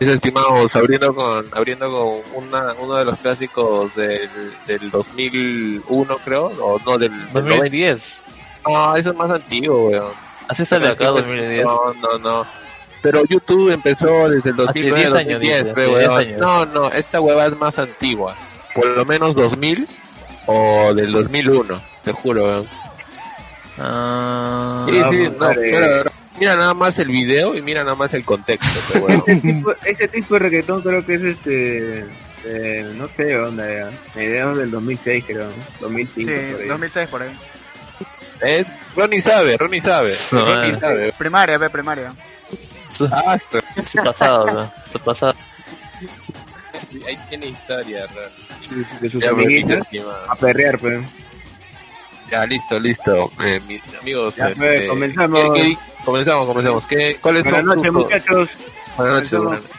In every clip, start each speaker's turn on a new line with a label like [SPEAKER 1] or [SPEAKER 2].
[SPEAKER 1] Es estimados, abriendo con, abriendo con una, uno de los clásicos del, del 2001 creo, o no, del, del
[SPEAKER 2] 2010.
[SPEAKER 1] No, eso es más antiguo, weón.
[SPEAKER 2] Sale acá 2010.
[SPEAKER 1] No, no, no. Pero YouTube empezó desde el 2009
[SPEAKER 2] 10 años,
[SPEAKER 1] 2010,
[SPEAKER 2] dice,
[SPEAKER 1] pe,
[SPEAKER 2] hace 10
[SPEAKER 1] weón.
[SPEAKER 2] años.
[SPEAKER 1] No, no, esta hueva es más antigua. Por lo menos 2000 o del 2001, te juro, weón.
[SPEAKER 2] Ah,
[SPEAKER 1] Sí, sí, no, pero mira nada más el video y mira nada más el contexto, weón.
[SPEAKER 3] Ese tipo, tipo de reggaetón creo que es este. eh, no sé de dónde era. Mediados del 2006, creo. 2005. por
[SPEAKER 4] Sí,
[SPEAKER 3] ahí.
[SPEAKER 4] 2006 por ahí.
[SPEAKER 1] Es, Ronnie sabe, Ronnie sabe,
[SPEAKER 2] No,
[SPEAKER 1] Ronnie
[SPEAKER 2] eh.
[SPEAKER 1] sabe.
[SPEAKER 4] Primaria, ve, primaria.
[SPEAKER 1] Ah, esto-
[SPEAKER 2] su pasado, ¿no? Su pasado.
[SPEAKER 1] ahí tiene historia, Ronnie.
[SPEAKER 3] De sus
[SPEAKER 1] estimado.
[SPEAKER 3] A perrear, pues.
[SPEAKER 1] Ya, listo, listo. Eh, mis amigos,
[SPEAKER 3] Ya,
[SPEAKER 1] este,
[SPEAKER 3] comenzamos.
[SPEAKER 1] ¿qué- qué- comenzamos, comenzamos. ¿Qué, ¿Cuáles
[SPEAKER 3] Buenas
[SPEAKER 1] son
[SPEAKER 3] noches,
[SPEAKER 1] sus,
[SPEAKER 3] muchachos.
[SPEAKER 1] buenas noches,
[SPEAKER 3] Comenzamos.
[SPEAKER 1] buenas noches.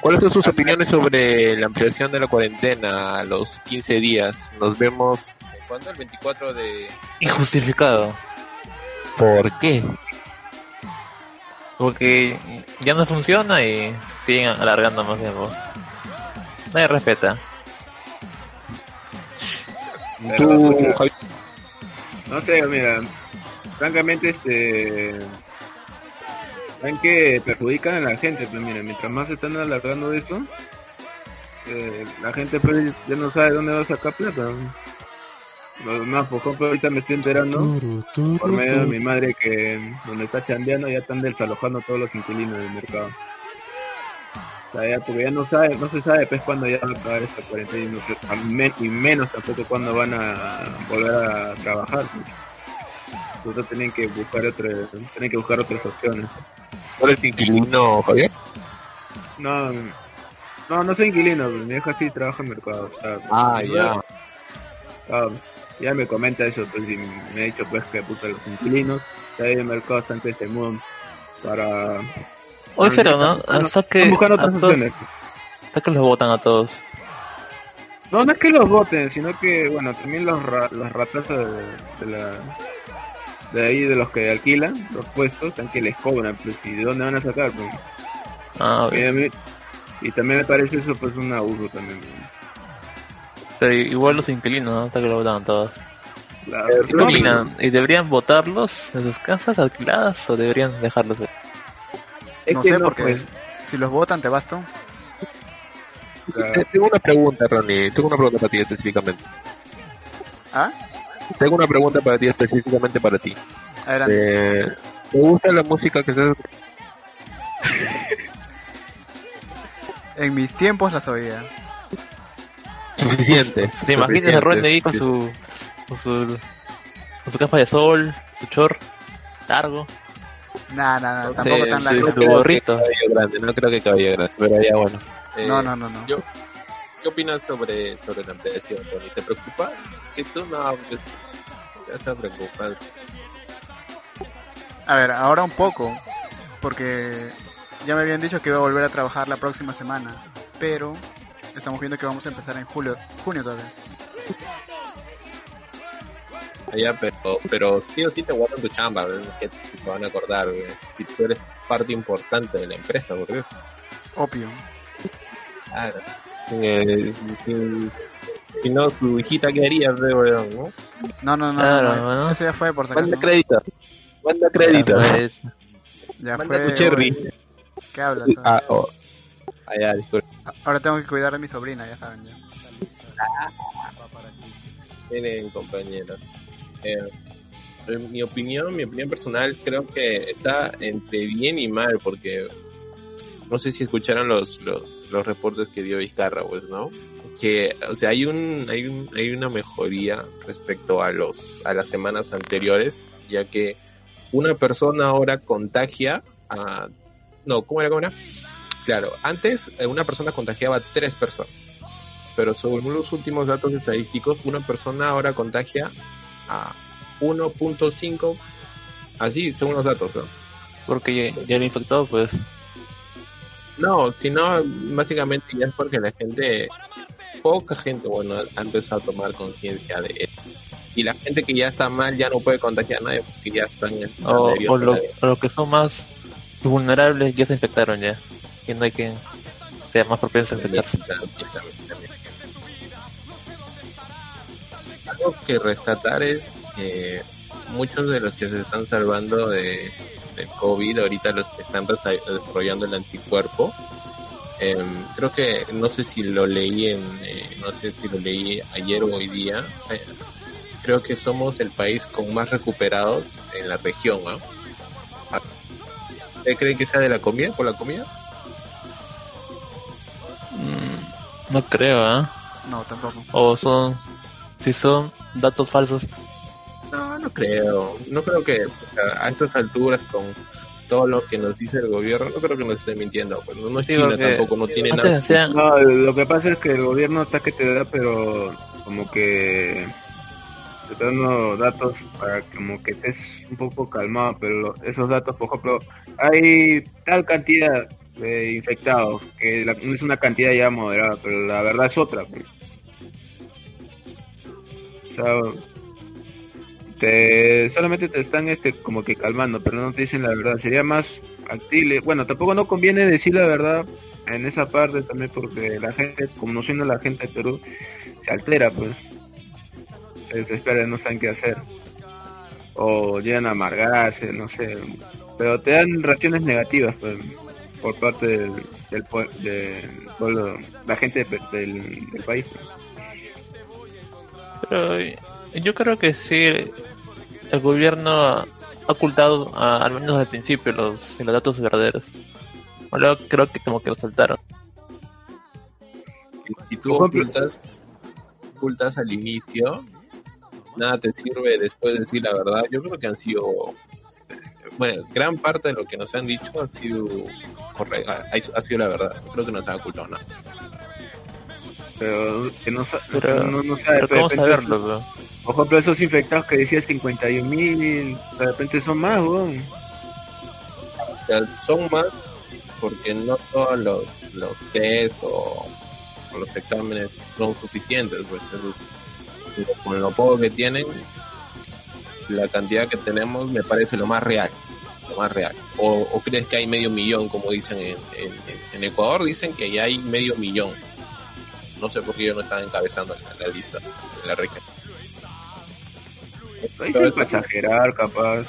[SPEAKER 1] ¿Cuáles son sus opiniones sobre la ampliación de la cuarentena a los 15 días? Nos vemos. ¿Cuándo? El 24 de.
[SPEAKER 2] Injustificado.
[SPEAKER 1] ¿Por qué?
[SPEAKER 2] Porque ya no funciona y siguen alargando más tiempo. Nadie respeta.
[SPEAKER 1] Tú,
[SPEAKER 3] Pero,
[SPEAKER 1] Javi-
[SPEAKER 3] No sé, mira, francamente, este. Ven que perjudican a la gente, pues mira, mientras más se están alargando eso, eh, la gente pues ya no sabe dónde va a sacar plata. Lo más, por ejemplo, ahorita me estoy enterando por medio de mi madre que donde está chambeando ya están desalojando todos los inquilinos del mercado. O sea, ya, porque ya no sabe, no se sabe pues cuándo ya va a acabar esta cuarentena y, no sé, a men- y menos tampoco cuándo van a volver a trabajar. pues. Entonces tienen que buscar otra, tienen que buscar otras opciones.
[SPEAKER 1] ¿Cuál es inquilino, Javier?
[SPEAKER 3] No, no, no soy inquilino, pues, mi hija sí trabaja en mercado. o sea,
[SPEAKER 1] Ah,
[SPEAKER 3] no-
[SPEAKER 1] ya.
[SPEAKER 3] Ah, ya me comenta eso, pues, y me ha dicho pues que puta los inquilinos, que hay en el mercado que se mueven para...
[SPEAKER 2] Oye, pero no,
[SPEAKER 3] buscando
[SPEAKER 2] a
[SPEAKER 3] otras opciones.
[SPEAKER 2] hasta que los votan a todos.
[SPEAKER 3] No, no es que los voten, sino que, bueno, también los, ra los ratas de, de la... De ahí, de los que alquilan los puestos, están que les cobran, pues, y de dónde van a sacar, pues.
[SPEAKER 2] Ah,
[SPEAKER 3] Y, a mí- y también me parece eso, pues, un abuso también. ¿no?
[SPEAKER 2] pero igual los inquilinos, ¿no? Hasta que los votan a todos.
[SPEAKER 3] La-
[SPEAKER 1] Eh.
[SPEAKER 2] ¿Y deberían votarlos en sus casas alquiladas o deberían dejarlos? ahí?
[SPEAKER 3] Es
[SPEAKER 4] no
[SPEAKER 3] que
[SPEAKER 4] sé,
[SPEAKER 3] no,
[SPEAKER 4] porque
[SPEAKER 3] pues,
[SPEAKER 4] si los votan, te basto.
[SPEAKER 1] Tengo una pregunta, Ronnie. Tengo una pregunta para ti específicamente.
[SPEAKER 4] ¿Ah?
[SPEAKER 1] Tengo una pregunta para ti específicamente para ti.
[SPEAKER 4] Adelante.
[SPEAKER 1] Eh, ¿Te gusta la música que estás
[SPEAKER 4] En mis tiempos las oía.
[SPEAKER 1] suficiente?
[SPEAKER 2] ¿Te imaginas a Ronnie ahí con su, con su, con su capa de sol, su chor largo?
[SPEAKER 4] Nah, nah, nah,
[SPEAKER 2] No
[SPEAKER 4] tampoco
[SPEAKER 2] sé,
[SPEAKER 4] tan
[SPEAKER 2] sí,
[SPEAKER 4] largo.
[SPEAKER 2] su gorrito.
[SPEAKER 1] Cabello grande, no creo que cabello grande, pero ya bueno. Eh,
[SPEAKER 4] No, no, no, no.
[SPEAKER 1] Yo, ¿Qué opinas sobre, sobre la ampliación, Ronnie? ¿Te preocupa? Que tú no, ya estás preocupado.
[SPEAKER 4] A ver, ahora un poco, porque ya me habían dicho que iba a volver a trabajar la próxima semana, pero estamos viendo que vamos a empezar en julio, junio todavía.
[SPEAKER 1] Ya, pero, pero sí o sí te guardan tu chamba, que te van a acordar, si tú eres parte importante de la empresa, porque
[SPEAKER 4] Opio.
[SPEAKER 1] claro. Eh, si, si no, tu hijita qué haría, ¿ves, weón, ¿no?
[SPEAKER 4] No, no, no,
[SPEAKER 2] Claro,
[SPEAKER 4] no,
[SPEAKER 2] bueno.
[SPEAKER 4] eso ya fue por si
[SPEAKER 1] Manda crédito, manda crédito.
[SPEAKER 2] Pues,
[SPEAKER 4] Ya
[SPEAKER 1] Manda
[SPEAKER 4] fue.
[SPEAKER 1] tu cherry.
[SPEAKER 4] ¿Qué hablas?
[SPEAKER 1] Ah, oh. Ah, ya, disculpa.
[SPEAKER 4] Ahora tengo que cuidar de mi sobrina, ya saben ya.
[SPEAKER 1] Miren, compañeros. Eh, en mi opinión, mi opinión personal, creo que está entre bien y mal, porque no sé si escucharon los, los, los reportes que dio Vizcarra, pues, ¿no? Que, o sea, hay un, hay un, hay una mejoría respecto a los, a las semanas anteriores, ya que una persona ahora contagia a, no, ¿cómo era, cómo era? Claro, antes eh, una persona contagiaba a tres personas pero según los últimos datos estadísticos, una persona ahora contagia a 1.5, así según los datos, ¿no?
[SPEAKER 2] porque ya, ya le infectó, pues.
[SPEAKER 1] No, sino básicamente ya es porque la gente, poca gente, bueno, ha empezado a tomar conciencia de él. y la gente que ya está mal ya no puede contagiar a nadie porque ya están en
[SPEAKER 2] O,
[SPEAKER 1] a
[SPEAKER 2] lo- los que son más vulnerables ya se infectaron ya. Y no hay que sea más propenso a infectarse.
[SPEAKER 1] Algo que rescatar es que muchos de los que se están salvando de, del COVID, ahorita los que están desa- desarrollando el anticuerpo, em, creo que, no sé si lo leí en, eh, no sé si lo leí ayer o hoy día, eh, creo que somos el país con más recuperados en la región, ¿no? ¿Usted cree que sea de la comida, por la comida?
[SPEAKER 2] Mm, no creo, ¿ah?
[SPEAKER 4] No, tampoco.
[SPEAKER 2] O son, si son datos falsos.
[SPEAKER 1] No, no creo. No creo que a estas alturas, con todo lo que nos dice el gobierno, no creo que nos esté mintiendo. Pues no es
[SPEAKER 2] Sí,
[SPEAKER 1] China tampoco, no tiene nada.
[SPEAKER 3] No, lo que pasa es que el gobierno está que te da, pero como que te dando datos para como que estés un poco calmado, pero lo- esos datos, por ejemplo, hay tal cantidad de infectados, que la- no es una cantidad ya moderada, pero la verdad es otra. pues. Te, solamente te están este como que calmando, pero no te dicen la verdad. Sería más factible. Bueno, tampoco no conviene decir la verdad en esa parte también porque la gente, como siendo la gente de Perú, se altera, pues. Se desespera, no saben qué hacer. O llegan a amargarse, no sé. Pero te dan reacciones negativas, pues, por parte del, del, del pueblo, la gente de- del, del país. pues.
[SPEAKER 2] Pero yo creo que sí, el gobierno ha ocultado, a- al menos al principio, los, los datos verdaderos. Ahora creo que como que lo soltaron.
[SPEAKER 1] Si tú ocultas, ocultas al inicio, nada te sirve después de decir la verdad. Yo creo que han sido. Bueno, gran parte de lo que nos han dicho ha sido correcto, ha, ha sido la verdad. No creo que nos han ocultado nada.
[SPEAKER 3] Pero que no,
[SPEAKER 2] Pero,
[SPEAKER 3] no, no sabe,
[SPEAKER 2] pero
[SPEAKER 3] de
[SPEAKER 2] ¿cómo
[SPEAKER 3] repente-
[SPEAKER 2] saberlo? bro?
[SPEAKER 3] Por ejemplo, esos infectados que decía 51 mil, de repente son más, weón.
[SPEAKER 1] O sea, son más porque no todos los, los test o, o los exámenes son suficientes. Pues, entonces, con lo poco que tienen, la cantidad que tenemos me parece lo más real. Lo más real. O, o crees que hay medio millón, como dicen en, en, en Ecuador, dicen que ya hay medio millón. No sé por qué yo no estaba encabezando la, la lista de la región.
[SPEAKER 3] Ahí sí para exagerar, capaz.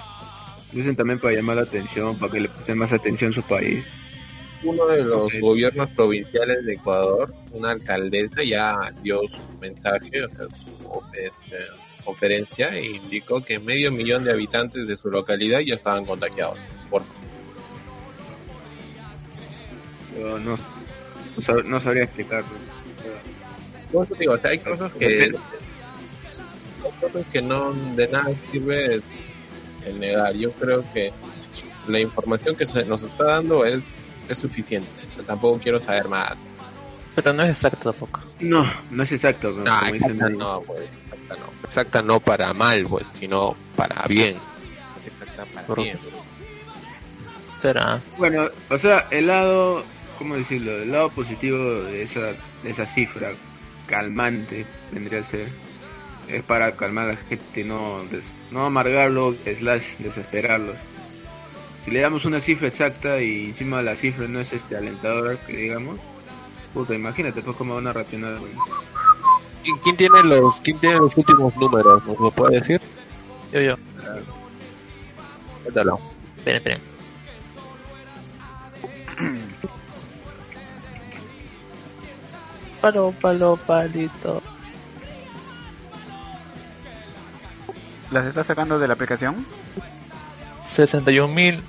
[SPEAKER 3] Dicen también para llamar la atención, para que le presten más atención a su país.
[SPEAKER 1] uno de los gobiernos provinciales de Ecuador, una alcaldesa ya dio su mensaje, o sea, su este, conferencia e indicó que medio millón de habitantes de su localidad ya estaban contagiados. Por,
[SPEAKER 3] Yo no, no sabría explicarlo.
[SPEAKER 1] Por eso digo, o sea, hay cosas que hay cosas que no de nada sirve el negar. Yo creo que la información que se nos está dando es, es suficiente. Tampoco quiero saber más.
[SPEAKER 2] Pero no es exacto tampoco.
[SPEAKER 3] No, no es exacto.
[SPEAKER 1] No, exacta no, pues, exacta no. Exacta no para mal, pues, sino para bien. Es exacta para
[SPEAKER 2] Por-
[SPEAKER 1] bien.
[SPEAKER 2] Será.
[SPEAKER 3] Bueno, o sea, el lado, ¿cómo decirlo? El lado positivo de esa, de esa cifra calmante vendría a ser es para calmar a la gente, no, des- no amargarlo, slash desesperarlos. Si le damos una cifra exacta y encima la cifra no es este alentadora, que digamos, puta, imagínate pues cómo van a reaccionar. güey.
[SPEAKER 1] ¿Quién, quién tiene los quién tiene los últimos números? ¿Nos lo puede decir?
[SPEAKER 2] Yo, yo.
[SPEAKER 1] Cuéntalo.
[SPEAKER 2] Esperen, esperen. Palo, palo, palito.
[SPEAKER 4] ¿Las estás sacando de la aplicación?
[SPEAKER 2] 61.000.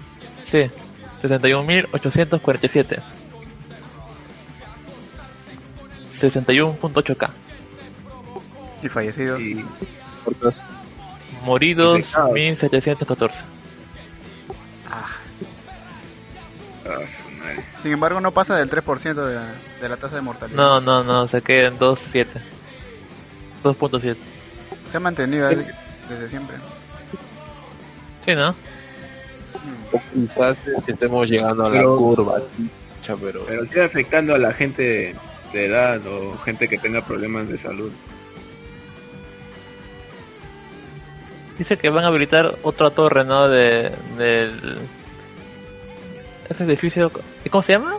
[SPEAKER 2] Sí. 61.847. 61.8k.
[SPEAKER 4] Y fallecidos.
[SPEAKER 3] Y
[SPEAKER 2] Moridos
[SPEAKER 3] Infectados.
[SPEAKER 2] 1714.
[SPEAKER 4] Sin embargo, no pasa del 3% de la, de la tasa de mortalidad.
[SPEAKER 2] No, no, no, se queda en 2.7. 2.7.
[SPEAKER 4] Se ha mantenido desde, desde siempre.
[SPEAKER 2] Sí, ¿no?
[SPEAKER 4] Mm.
[SPEAKER 1] O quizás es que estemos llegando a la
[SPEAKER 3] Pero-
[SPEAKER 1] curva, sí, cha, pero
[SPEAKER 3] pero sigue afectando a la gente de edad o gente que tenga problemas de salud.
[SPEAKER 2] dice que van a habilitar otra torre, ¿no? De, del... Ese edificio... ¿Cómo se llama?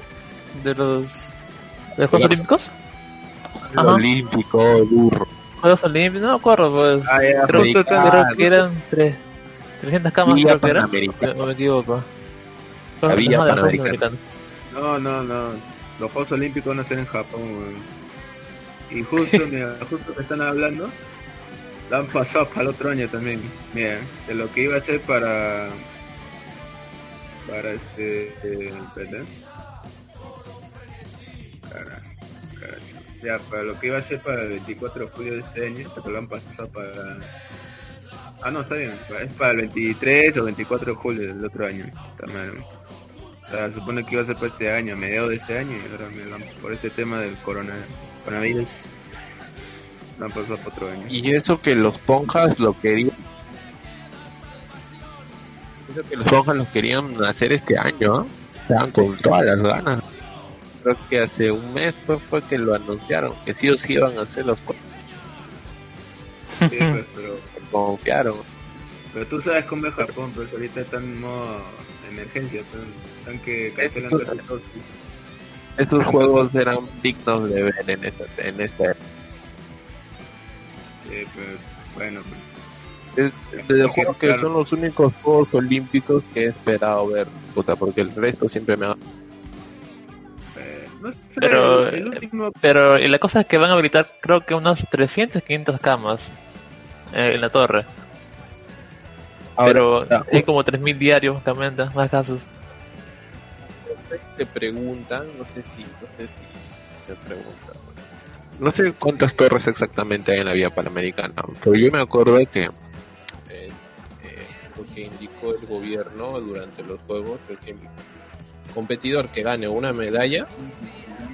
[SPEAKER 2] De los... ¿De los Juegos
[SPEAKER 1] Los-
[SPEAKER 2] Olímpicos?
[SPEAKER 1] Olímpico, burro.
[SPEAKER 2] Juegos Olímpicos, no me acuerdo, pues.
[SPEAKER 3] Ah,
[SPEAKER 2] creo, creo, creo- creo que eran tres, 300 camas,
[SPEAKER 1] Villa
[SPEAKER 2] creo que era.
[SPEAKER 1] Panamericana.
[SPEAKER 2] O me equivoco.
[SPEAKER 1] La Villa Panamericana.
[SPEAKER 3] No, no, no. Los Juegos Olímpicos van a ser en Japón, weón. Y justo, mira, justo que están hablando, lo han pasado para el otro año también. Mira, de lo que iba a ser para. Para este. Cara- cara- Ya, para lo que iba a ser para el 24 de julio de este año, pero lo han pasado para. Ah, no, está bien. Es para el 23 o 24 de julio del otro año. Está mal. O sea, supone que iba a ser para este año, a mediados de este año, y ahora me lo han- por este tema del corona, coronavirus, pasado para otro año.
[SPEAKER 1] Y eso que los ponjas lo querían. Eso que los ponjas lo querían hacer este año, ¿eh? Estaban con todas las ganas. Creo que hace un mes fue, fue que lo anunciaron, que sí o sí iban a hacer los ponjas.
[SPEAKER 3] Sí, pues, pero,
[SPEAKER 1] Confiaron.
[SPEAKER 3] pero tú sabes cómo es Japón, pues ahorita están en modo emergencia, están que cancelan
[SPEAKER 1] Esto-
[SPEAKER 3] casi todo.
[SPEAKER 1] Estos juegos eran dignos de ver en esta, en esta
[SPEAKER 3] Sí, pues, bueno, pues,
[SPEAKER 1] Es de juego que son los únicos Juegos Olímpicos que he esperado ver, puta, porque el resto siempre me ha...
[SPEAKER 3] eh, no sé,
[SPEAKER 2] Pero,
[SPEAKER 3] el último,
[SPEAKER 2] Pero y la cosa es que van a habilitar creo que unas 300, 500 camas eh, en la torre. Pero
[SPEAKER 1] Ahora,
[SPEAKER 2] hay como 3.000 diarios, básicamente, más casos.
[SPEAKER 1] te preguntan, no sé si, no sé si se pregunta. No sé cuántas torres exactamente hay en la vía panamericana, pero yo me acuerdo de que eh, eh, lo que indicó el gobierno durante los juegos es que el competidor que gane una medalla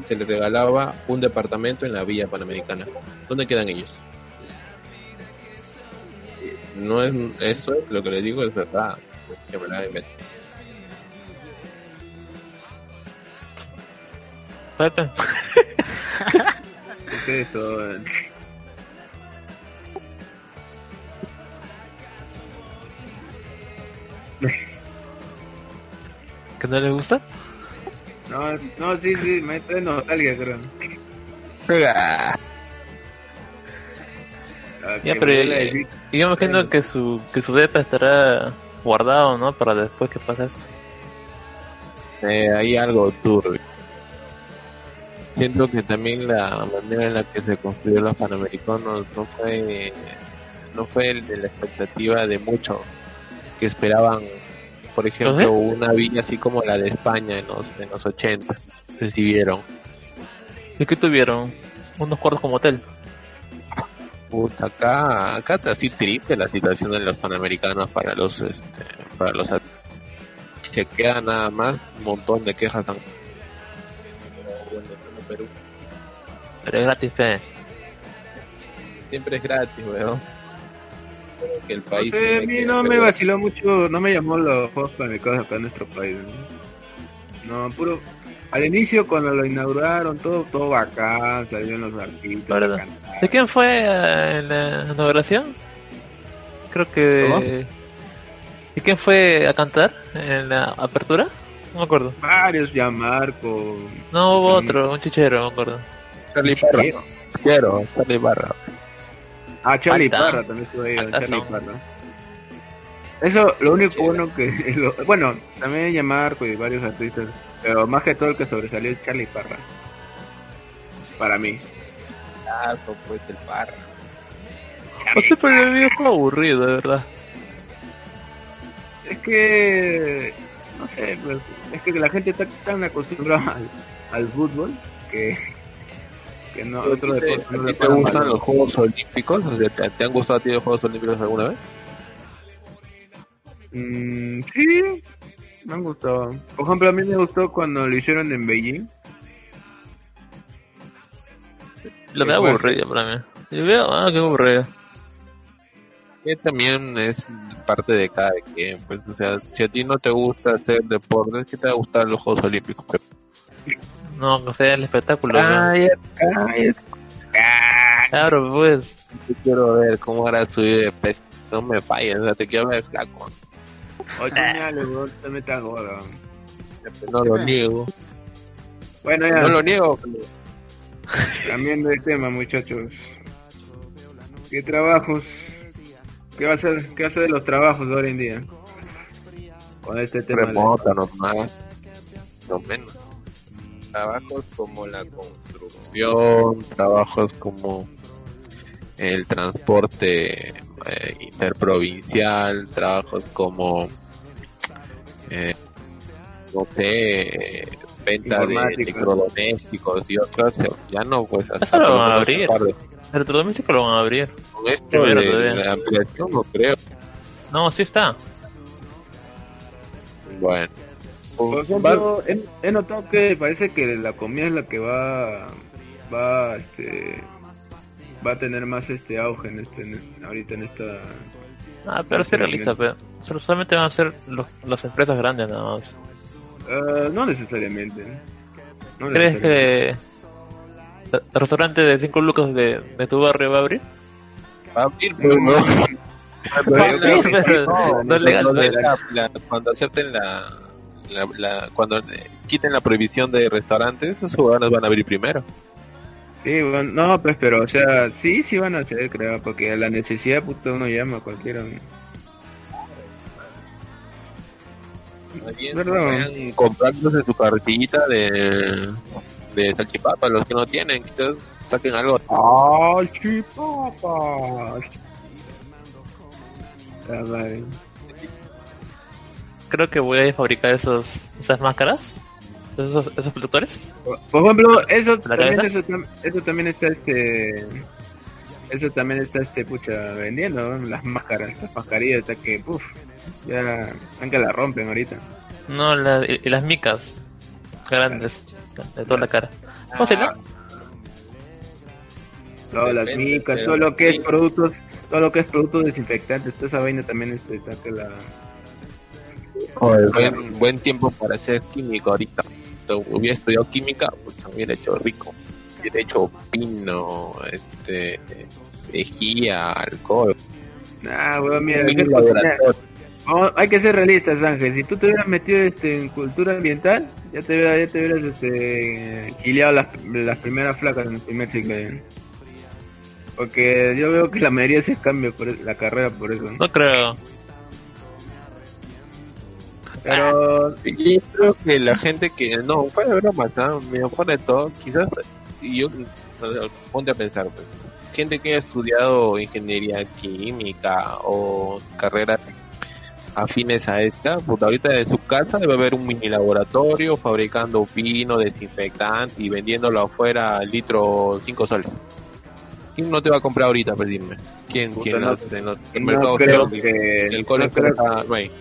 [SPEAKER 1] se le regalaba un departamento en la vía panamericana. ¿Dónde quedan ellos? No es eso es lo que les digo es verdad, que me la.
[SPEAKER 3] ¿qué es eso?
[SPEAKER 2] ¿Que no les gusta?
[SPEAKER 3] No, no, sí, sí, me trae nostalgia, creo. Ah,
[SPEAKER 2] Ya, pero eh, yo me imagino que su, que su depa estará guardado, ¿no? Para después que pase esto.
[SPEAKER 1] Eh, hay algo turbio. Siento que también la manera en la que se construyó los panamericanos no fue no fue el de la expectativa de muchos que esperaban, por ejemplo,
[SPEAKER 2] ¿Los
[SPEAKER 1] una villa así como la de España en los en los 80. No sé si vieron.
[SPEAKER 2] ¿Y qué tuvieron? Unos cuartos como hotel.
[SPEAKER 1] Puta, acá acá está así triste la situación de los panamericanos para los este, para los se queda nada más un montón de quejas tan Perú.
[SPEAKER 2] Pero es gratis, fe.
[SPEAKER 1] siempre es gratis, weón. Que el
[SPEAKER 3] No
[SPEAKER 1] país.
[SPEAKER 3] sé, a mí no me vaciló mucho, no me llamó los juegos panamericanos acá en nuestro país. No, No, puro. Al inicio, cuando lo inauguraron, todo todo bacán, salieron los artistas.
[SPEAKER 2] ¿De quién fue eh, en la inauguración? Creo que... ¿Y quién fue a cantar en la apertura? No me acuerdo.
[SPEAKER 3] Varios, ya Marco.
[SPEAKER 2] No hubo otro, un chichero, me acuerdo.
[SPEAKER 1] Charlie Parra. Quiero, Charlie Parra.
[SPEAKER 3] Ah, Charlie
[SPEAKER 2] Falta.
[SPEAKER 3] Parra también estuvo ahí, Charlie
[SPEAKER 2] son.
[SPEAKER 3] Parra. Eso, lo único
[SPEAKER 1] Chévere.
[SPEAKER 3] bueno que. lo- bueno, también ya Marco y varios artistas. Pero más que todo el que sobresalió es Charlie Parra. Para mí.
[SPEAKER 1] Lazo, pues el Parra.
[SPEAKER 2] No sé, pero el video fue aburrido, de verdad.
[SPEAKER 3] Es que. No sé, pues. Es que la gente está tan acostumbrada al, al fútbol que. Que no, otro
[SPEAKER 1] ¿A ti te-
[SPEAKER 3] deporte no
[SPEAKER 1] a
[SPEAKER 3] le
[SPEAKER 1] ti te gustan
[SPEAKER 3] mal.
[SPEAKER 1] los Juegos Olímpicos? O sea, ¿te, te han gustado a ti los Juegos Olímpicos alguna vez?
[SPEAKER 3] Mm, sí, me han gustado. Por ejemplo, a mí me gustó cuando lo hicieron en Beijing.
[SPEAKER 2] Lo veo
[SPEAKER 3] Pues,
[SPEAKER 2] aburrido para mí. Yo veo, ah, qué aburrido.
[SPEAKER 1] Que también es parte de cada quien. Pues, o sea, si a ti no te gusta hacer deportes, ¿qué te va a gustar los Juegos Olímpicos?
[SPEAKER 2] No, que sea el espectáculo. ¿no?
[SPEAKER 1] Cállate, cállate.
[SPEAKER 2] Claro, pues.
[SPEAKER 1] Yo quiero ver cómo hará subir de peso. No me falles, o sea, te quiero ver flaco.
[SPEAKER 3] Oye, dale, weón, te metas gorda.
[SPEAKER 1] No lo niego.
[SPEAKER 3] Bueno, ya,
[SPEAKER 1] No lo niego.
[SPEAKER 3] cambiando de tema, muchachos. ¿Qué trabajos? ¿Qué va a ser, qué va a ser de los trabajos de ahora en día? Con este tema. de-
[SPEAKER 1] remota nomás, no menos. Trabajos como la construcción, trabajos como el transporte eh, interprovincial, trabajos como, eh, no sé, venta de electrodomésticos y otras, eh, ya no, pues hasta
[SPEAKER 2] Eso lo van a abrir.
[SPEAKER 1] tarde.
[SPEAKER 2] El electrodoméstico lo van a abrir.
[SPEAKER 1] Con esto
[SPEAKER 2] Primero
[SPEAKER 1] de la ampliación no creo.
[SPEAKER 2] No, sí está.
[SPEAKER 1] Bueno.
[SPEAKER 3] Por ejemplo, he, he notado que parece que la comida es la que va va este va a tener más este auge en este en- ahorita en esta
[SPEAKER 2] Ah, pero sí realista, pero solo- solamente van a ser los, las empresas grandes nada más.
[SPEAKER 3] Ah, no necesariamente. No
[SPEAKER 2] ¿Crees
[SPEAKER 3] necesariamente.
[SPEAKER 2] que el restaurante de 5 lucas de, de tu barrio va a abrir?
[SPEAKER 1] Va a abrir, pero no.
[SPEAKER 3] Pero
[SPEAKER 1] No,
[SPEAKER 2] no es legal, no
[SPEAKER 1] la- cuando acepten la, la, la- cuando eh, quiten la prohibición de restaurantes, esos lugares van a abrir primero.
[SPEAKER 3] Sí, bueno, no, pues, pero, o sea, sí, sí van a hacer, creo, porque a la necesidad, puto, uno llama a cualquiera.
[SPEAKER 1] Bien, comprándose su carretillita de, de salchipapa, los que no tienen, quizás saquen algo.
[SPEAKER 3] ¡Ah, chipapa! Ah, vale.
[SPEAKER 2] Creo que voy a fabricar esos, esas máscaras, esos, esos protectores.
[SPEAKER 3] Por ejemplo, eso
[SPEAKER 2] ¿La
[SPEAKER 3] también, eso, tam- eso también está, este... Eso también está, este, pucha, vendiendo, ¿no? Las máscaras, las mascarillas, hasta que, uff, ya, están que la rompen ahorita.
[SPEAKER 2] No, la- y, y las micas grandes de toda la cara. ¿Cómo se llama?
[SPEAKER 3] Todas las micas, todo lo que es productos, todo lo que es productos desinfectantes, toda esa vaina también, este, está que la...
[SPEAKER 1] Buen, buen tiempo para ser químico ahorita. Si hubiera estudiado química, pues hubiera hecho rico. Hubiera hecho pino, este, lejía, alcohol.
[SPEAKER 3] Ah. Vamos, hay que ser realistas, Ángel. Si tú te hubieras metido este, en cultura ambiental, ya te hubieras, ya te hubieras este, gileado las, las primeras flacas en el primer ciclo. ¿eh? Porque yo veo que la mayoría se cambia por la carrera por eso.
[SPEAKER 2] No creo.
[SPEAKER 3] Pero
[SPEAKER 1] Y creo que la gente que, no, fuera de bromas, ¿no? Me fuera de todo, quizás, y yo, ponte a pensar, pues, gente que haya estudiado ingeniería química o carreras afines a esta, pues ahorita en su casa debe haber un mini laboratorio fabricando pino, desinfectante y vendiéndolo afuera al litro 5 soles. ¿Quién no te va a comprar ahorita, pues dime? ¿Quién?
[SPEAKER 3] Puta,
[SPEAKER 1] ¿Quién
[SPEAKER 3] no-
[SPEAKER 1] los- en los
[SPEAKER 3] no
[SPEAKER 1] mercados
[SPEAKER 3] creo
[SPEAKER 1] de-
[SPEAKER 3] que...
[SPEAKER 1] el
[SPEAKER 3] no
[SPEAKER 1] cole
[SPEAKER 3] creo-
[SPEAKER 1] está- no hay.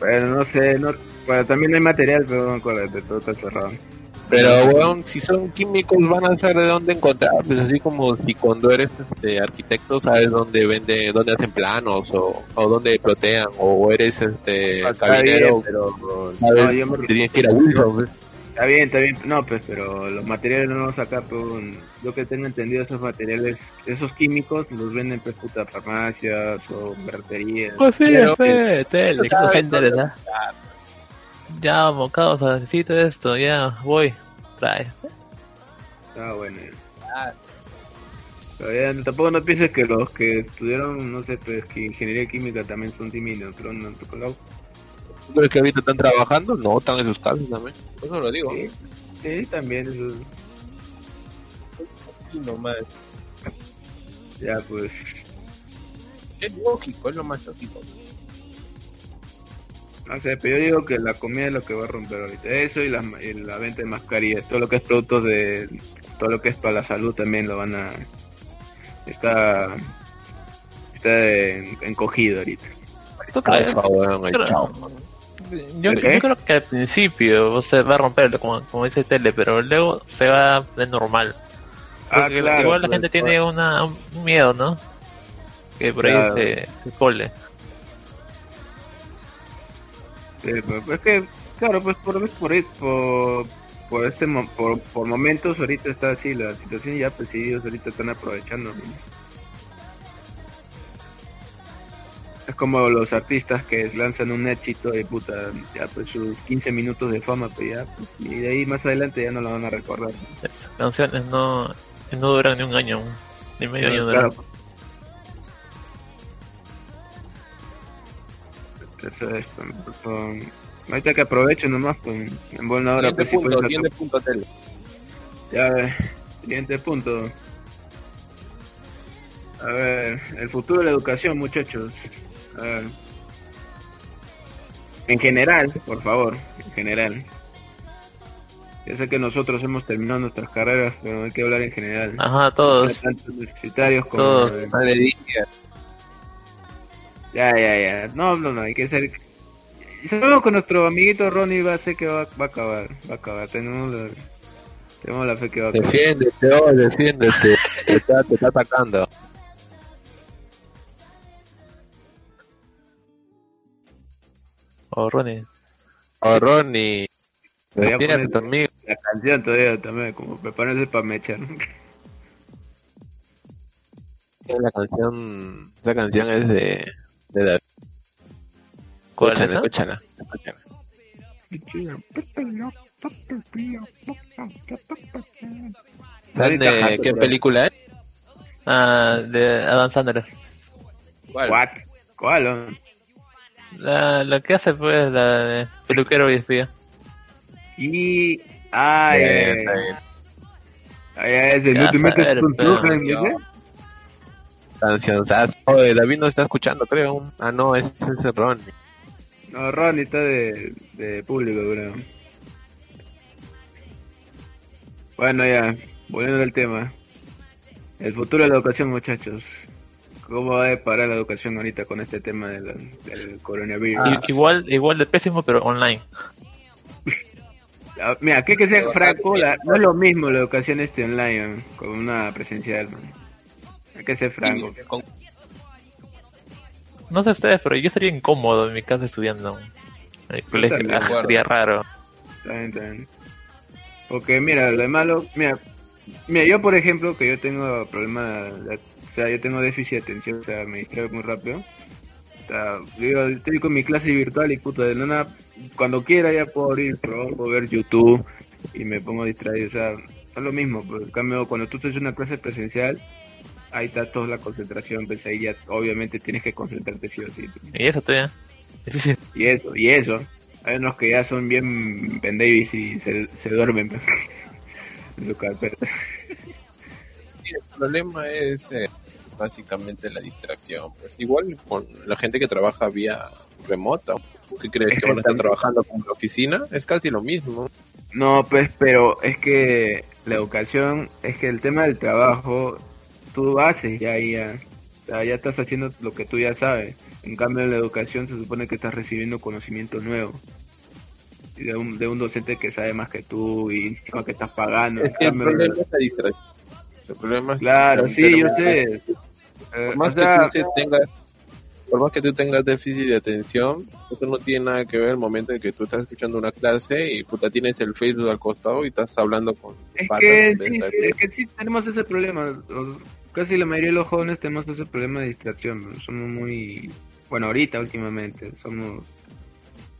[SPEAKER 3] Bueno, no sé, no, bueno, también hay material, pero no acuérdate, todo está cerrado.
[SPEAKER 1] Pero, weón, si son químicos van a saber de dónde encontrar, pues así como si cuando eres este arquitecto sabes dónde vende, dónde hacen planos o, o dónde plotean, o eres este cabinero,
[SPEAKER 3] bien, pero... no, yo me-
[SPEAKER 1] tienes que ir a Wilson, pues.
[SPEAKER 3] Está bien, está bien. No, pues, pero los materiales no los saca, pues, un- yo que tengo entendido, esos materiales, esos químicos, los venden, pues, puta, farmacias o verterías.
[SPEAKER 2] Pues sí,
[SPEAKER 1] Pero-
[SPEAKER 2] fe, tele. Ya, bocados, necesito esto, ya, voy. Trae.
[SPEAKER 3] Está bueno. Pero ya, tampoco no pienses que los que estudiaron, no sé, pues, que ingeniería química también son tímidos, pero no, no, no,
[SPEAKER 1] ¿Tú crees que ahorita están trabajando? No, están en sus casas también. Eso lo digo.
[SPEAKER 3] sí, sí, también, eso,
[SPEAKER 1] Sí, nomás.
[SPEAKER 3] ya, pues,
[SPEAKER 1] Es lógico, es lo más lógico.
[SPEAKER 3] no sé, pero yo digo que la comida es lo que va a romper ahorita. Eso y la, y la venta de mascarillas, todo lo que es productos de, todo lo que es para la salud también lo van a, está, está en- encogido ahorita.
[SPEAKER 1] El
[SPEAKER 2] Creo-
[SPEAKER 1] chao.
[SPEAKER 2] Yo, creo que al principio se va a romper, como, como dice Tele, pero luego se va de normal.
[SPEAKER 3] Ah, claro,
[SPEAKER 2] igual la
[SPEAKER 3] pues,
[SPEAKER 2] gente tiene una, un miedo, ¿no? Que por
[SPEAKER 3] Claro.
[SPEAKER 2] ahí se, se cole.
[SPEAKER 3] Sí, pues, pues que, claro, pues por, por, ahí- por por este por, por momentos ahorita está así la situación ya pues sí ellos ahorita están aprovechando ¿no? Es como los artistas que lanzan un éxito y puta ya pues sus 15 minutos de fama pues ya pues, y de ahí más adelante ya no lo van a recordar
[SPEAKER 2] Las canciones no, no duran ni un año, ni medio año
[SPEAKER 3] Claro.
[SPEAKER 2] duran.
[SPEAKER 3] Eso es, pues, pues, ahorita que aprovechen nomás pues en buena hora
[SPEAKER 1] Siguiente
[SPEAKER 3] pues, sí,
[SPEAKER 1] punto,
[SPEAKER 3] pues,
[SPEAKER 1] siguiente punto, tele.
[SPEAKER 3] Ya, a ver, siguiente punto. A ver, el futuro de la educación, muchachos. A ver. En general, por favor, en general. Ya sé que nosotros hemos terminado nuestras carreras, pero hay que hablar en general.
[SPEAKER 2] Ajá, todos.
[SPEAKER 3] Tanto universitarios como...
[SPEAKER 2] Todos.
[SPEAKER 3] eh. Ya, ya, ya. No, no, no, hay que ser... Sabemos que nuestro amiguito Ronnie va a ser que va, va a acabar. Va a acabar. Tenemos la, tenemos la fe que va a acabar.
[SPEAKER 1] Defiéndete, oh, defiéndete. Te está, te está atacando.
[SPEAKER 2] O Ronnie.
[SPEAKER 1] Oh, Ronnie.
[SPEAKER 3] Voy a poner-
[SPEAKER 1] conmigo.
[SPEAKER 3] La canción todavía también, como prepárense para mechar.
[SPEAKER 1] La canción, esa canción es de, de David.
[SPEAKER 2] ¿Cuál es
[SPEAKER 1] Escúchala, escúchala, escúchala. ¿Saben
[SPEAKER 3] Ahorita
[SPEAKER 1] de qué película es?
[SPEAKER 2] Ah, de Adam Sandler.
[SPEAKER 1] ¿Cuál?
[SPEAKER 3] ¿Cuál?
[SPEAKER 2] La, la que hace pues la de peluquero y espía.
[SPEAKER 3] Y... Ay,
[SPEAKER 1] Bien,
[SPEAKER 3] ay, ese, no te
[SPEAKER 2] ver,
[SPEAKER 3] con ¿eh?
[SPEAKER 1] Canción Oye, David no está escuchando, creo. Ah, no, ese es el Ronnie.
[SPEAKER 3] No, Ronnie está de, de público, creo. Bueno, ya, volviendo al tema. El futuro de la educación, muchachos. ¿Cómo va a parar la educación ahorita con este tema del, del coronavirus?
[SPEAKER 2] I- igual, igual de pésimo, pero online.
[SPEAKER 3] Ah, Mira, que hay que ser franco, la- no es lo mismo la educación este online con una presencial, man. Hay que ser franco.
[SPEAKER 2] No sé ustedes, pero yo estaría incómodo en mi casa estudiando. En el colegio
[SPEAKER 3] también,
[SPEAKER 2] ah, sería raro.
[SPEAKER 3] Está bien, está bien. Porque mira, lo de malo, mira, mira, yo por ejemplo, que yo tengo problemas, de- o sea, yo tengo déficit de atención, o sea, me distraigo muy rápido. O sea, digo, estoy con mi clase virtual y puta, de nada, cuando quiera ya puedo abrir, puedo ver YouTube y me pongo distraído, o sea, es lo mismo, pero en cambio, cuando tú estás en una clase presencial, ahí está toda la concentración, pues ahí ya obviamente tienes que concentrarte sí o sí.
[SPEAKER 2] Y eso todavía. Difícil.
[SPEAKER 3] Y eso, y eso. Hay unos que ya son bien pendavis y se, se duermen pues, en su carpeta.
[SPEAKER 1] El problema es eh, básicamente la distracción. Pues igual con la gente que trabaja vía remota. ¿Qué crees que van a estar trabajando como en la oficina? Es casi lo mismo.
[SPEAKER 3] No, pues, pero es que la educación, es que el tema del trabajo, tú haces ya, ya, ya estás haciendo lo que tú ya sabes. En cambio, en la educación se supone que estás recibiendo conocimiento nuevo. De un, de un docente que sabe más que tú y encima que estás pagando.
[SPEAKER 1] Es
[SPEAKER 3] En
[SPEAKER 1] que el problema es la distracción. El problema es
[SPEAKER 3] claro, sí, yo sé. Eh,
[SPEAKER 1] Por más
[SPEAKER 3] o sea,
[SPEAKER 1] que tú tengas, por más que tú tengas déficit de atención, eso no tiene nada que ver el momento en que tú estás escuchando una clase y puta tienes el Facebook al costado y estás hablando con
[SPEAKER 3] Es
[SPEAKER 1] patas
[SPEAKER 3] que, sí, es que sí tenemos ese problema. Casi la mayoría de los jóvenes tenemos ese problema de distracción. Somos muy. Bueno, ahorita últimamente somos.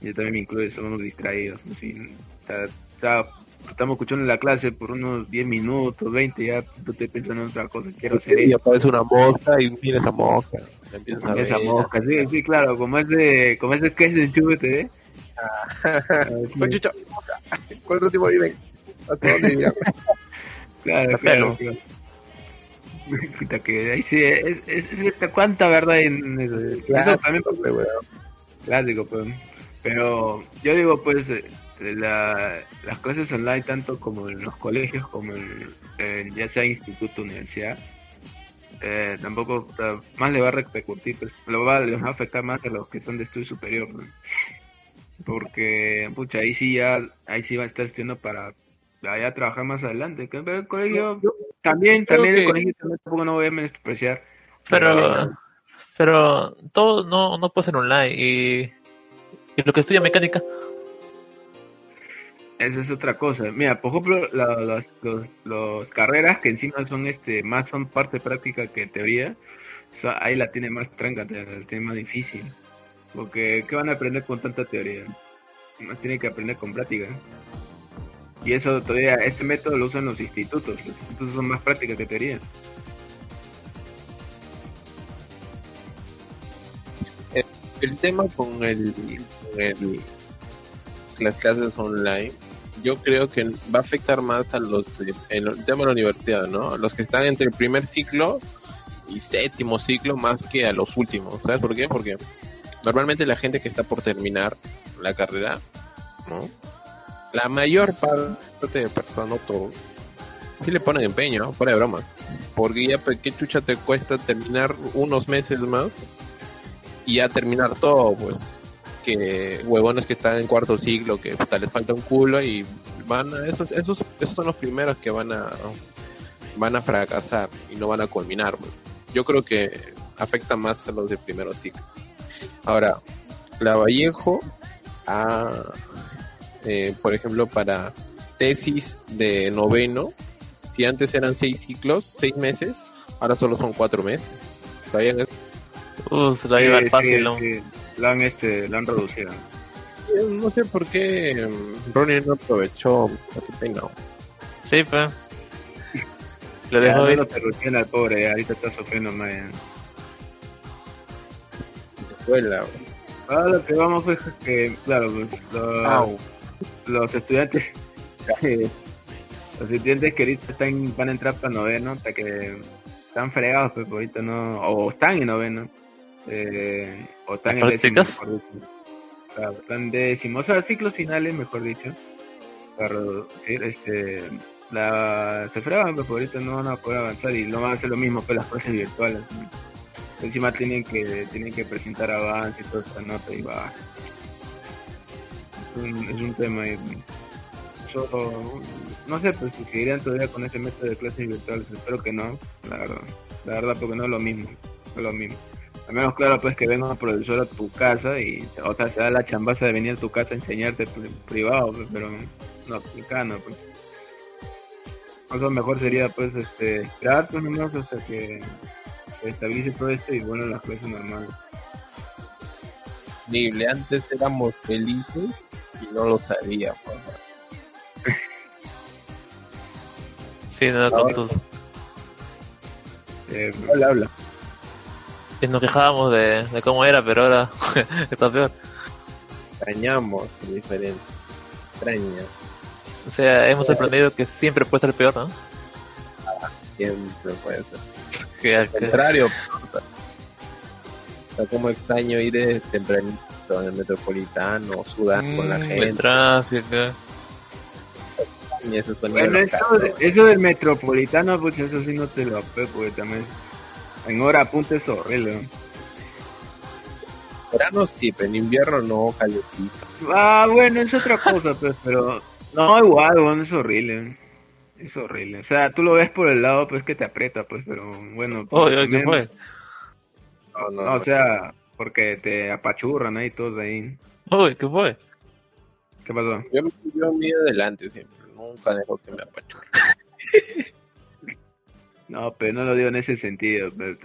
[SPEAKER 3] Yo también me incluyo, somos distraídos. o sea, o sea, estamos escuchando la clase por unos 10 minutos, 20, ya tú te piensas en otra cosa. Quiero hacer
[SPEAKER 1] y aparece una mosca y mira esa mosca. A
[SPEAKER 3] Esa
[SPEAKER 1] ver.
[SPEAKER 3] mosca, sí, sí, claro, como ese, como ese que es de Chube TV.
[SPEAKER 1] Oye, chucha, mosca. ¿Cuánto tiempo viven? ¿Hasta dónde viven?
[SPEAKER 3] Claro, claro. Puta que ahí sí, es, es, es- cuánta verdad hay en eso. Eso también
[SPEAKER 1] Pues,
[SPEAKER 3] clásico, pues. Pero yo digo, pues, eh, la, las clases online, tanto como en los colegios, como en, en ya sea instituto, universidad, eh, tampoco, más le va a repercutir, pues, lo va, les va a afectar más a los que son de estudio superior, ¿no? Porque, pucha, ahí sí ya, ahí sí va a estar estudiando para ya trabajar más adelante. que- Pero el colegio, también, también el
[SPEAKER 1] que-
[SPEAKER 3] colegio también tampoco no voy a menospreciar.
[SPEAKER 2] Pero, pero todo no, no puede ser online. Y, y lo que estudia mecánica,
[SPEAKER 3] esa es otra cosa. Mira, por ejemplo, la- las carreras que encima son este más son parte práctica que teoría, ahí la tiene más tranca, la tiene más difícil. Porque, ¿qué van a aprender con tanta teoría? Más tienen que aprender con práctica. Y eso todavía, este método lo usan los institutos. Los institutos son más práctica que teoría.
[SPEAKER 1] El tema con con el- las clases online, yo creo que va a afectar más a los de- en el tema de la universidad, ¿no? Los que están entre el primer ciclo y séptimo ciclo más que a los últimos. ¿Sabes por qué? Porque normalmente la gente que está por terminar la carrera, ¿no? La mayor parte de personas, no todos, sí le ponen empeño, fuera de broma. Porque ya, pues, ¿qué chucha te cuesta terminar unos meses más y ya terminar todo, pues? Que huevones que están en cuarto ciclo, que puta, les falta un culo y van a, esos, esos, esos son los primeros que van a, van a fracasar y no van a culminar. Yo creo que afecta más a los de primero ciclo. Ahora, la Vallejo, ha, eh, por ejemplo, para tesis de noveno, si antes eran seis ciclos, seis meses, ahora solo son cuatro meses. ¿Sabían eso?
[SPEAKER 2] Uh, se la iba
[SPEAKER 3] Sí,
[SPEAKER 2] al fácil,
[SPEAKER 3] sí,
[SPEAKER 2] ¿no?
[SPEAKER 3] sí. La han, este, la han reducido.
[SPEAKER 1] Eh, No sé por qué mm, Ronnie no aprovechó. Pena.
[SPEAKER 2] Sí, pues. Lo
[SPEAKER 3] Ya,
[SPEAKER 2] dejó
[SPEAKER 3] no terruquean al pobre, ya, ahorita está sufriendo más. ya.
[SPEAKER 1] Escuela.
[SPEAKER 3] Ahora lo que vamos es que, claro, pues, los,
[SPEAKER 4] Au.
[SPEAKER 3] los estudiantes, eh, los estudiantes que ahorita están, van a entrar para noveno, hasta que están fregados, pues ahorita no, o están en noveno, eh, o están en décimo, mejor dicho. Claro, están en décimo, o sea, ciclos finales, mejor dicho, para reducir, este, la, pues ahorita no van a poder avanzar y no van a hacer lo mismo que las clases virtuales. Encima tienen que tienen que presentar avance y toda esta nota y va. Es un, es un tema ahí. Yo, no sé, pues si seguirían todavía con ese método de clases virtuales, espero que no, la verdad. La verdad, porque no es lo mismo, no es lo mismo. Al menos, claro, pues que venga un profesor a tu casa y, o sea, se da la chambaza de venir a tu casa a enseñarte pri- privado, pues, pero no, no, pues. Eso mejor sería, pues, este, esperar, pues, nomás hasta que se estabilice todo esto y bueno, las clases normales.
[SPEAKER 1] Horrible. Antes éramos felices y no lo sabíamos.
[SPEAKER 2] Sí, no, con tus...
[SPEAKER 3] Eh,
[SPEAKER 1] Habla, habla.
[SPEAKER 2] Y Nos quejábamos de, de cómo era, pero ahora está peor.
[SPEAKER 1] Extrañamos lo diferente. Extraña.
[SPEAKER 2] O sea, hemos aprendido que siempre puede ser peor, ¿no?
[SPEAKER 1] Siempre puede ser.
[SPEAKER 2] Que,
[SPEAKER 1] Al contrario. O sea, como extraño ir tempranito en el metropolitano, sudar con la
[SPEAKER 2] Mm,
[SPEAKER 1] gente.
[SPEAKER 2] El tráfico.
[SPEAKER 1] Y ese sonido
[SPEAKER 3] bueno,
[SPEAKER 1] local.
[SPEAKER 3] eso, de- eso del metropolitano, pues eso sí no te lo apego, porque también en hora punta es horrible. ¿no?
[SPEAKER 1] verano sí, pero en invierno no, calentito.
[SPEAKER 3] Ah, bueno, es otra cosa, pues, pero no, igual, bueno, es horrible. Es horrible. O sea, tú lo ves por el lado, pues, que te aprieta, pues, pero bueno. pues,
[SPEAKER 2] Oye, ¿qué
[SPEAKER 3] también-
[SPEAKER 2] fue?
[SPEAKER 1] No, no,
[SPEAKER 3] No, o sea, porque te apachurran ahí todos ahí.
[SPEAKER 2] Uy, ¿qué fue?
[SPEAKER 3] ¿Qué pasó?
[SPEAKER 1] Yo, yo mido adelante siempre, nunca dejo que me apachurre.
[SPEAKER 3] No, pero no lo digo en ese sentido. Pero...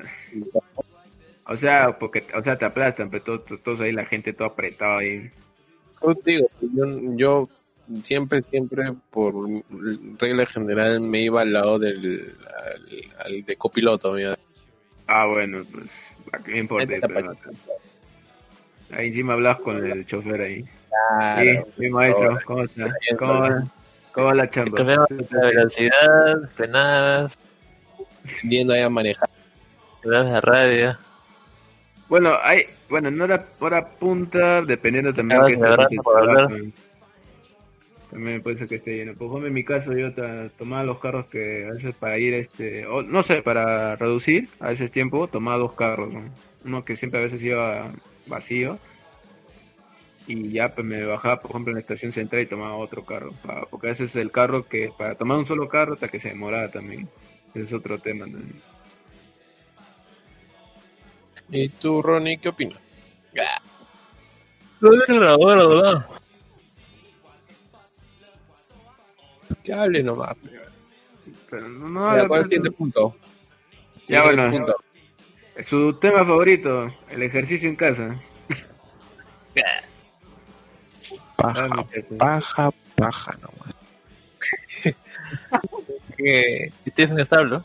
[SPEAKER 3] O sea, porque, o sea, te aplastan, pero todos, todos- todos ahí, la gente todo apretado ahí.
[SPEAKER 1] Yo digo, yo, yo siempre, siempre, por regla general, me iba al lado del al, al de copiloto. mira.
[SPEAKER 3] Ah, bueno, pues, ¿a qué me importa? Pero, ahí encima hablas con el chofer ahí.
[SPEAKER 1] Claro.
[SPEAKER 3] sí, mi maestro, ¿cómo está? ¿Cómo, cómo va la chamba?
[SPEAKER 2] La velocidad, frenadas,
[SPEAKER 1] Yendo ahí a manejar.
[SPEAKER 2] la radio.
[SPEAKER 3] Bueno, hay, bueno, en hora, hora punta, dependiendo también que
[SPEAKER 2] de hablar.
[SPEAKER 3] También puede ser que esté lleno. Por ejemplo, en mi caso yo tomaba los carros que a veces para ir, este, o, no sé, para reducir a ese tiempo, tomaba dos carros. ¿no? Uno que siempre a veces iba vacío y ya pues me bajaba, por ejemplo, en la estación central y tomaba otro carro. porque a veces el carro que, para tomar un solo carro hasta que se demoraba también. Es otro tema también.
[SPEAKER 1] ¿Y tú, Ronnie, qué opinas?
[SPEAKER 2] No es grabador, ¿verdad?
[SPEAKER 1] hable nomás.
[SPEAKER 3] Pero no, no,
[SPEAKER 1] Ya, ¿Cuál es el
[SPEAKER 3] pero-
[SPEAKER 1] siguiente punto?
[SPEAKER 3] Ya,
[SPEAKER 1] Siguiente
[SPEAKER 3] bueno.
[SPEAKER 1] punto.
[SPEAKER 3] Su tema favorito, el ejercicio en casa. Ah,
[SPEAKER 1] Paja, paja, paja nomás.
[SPEAKER 2] Que Stephen Stablo.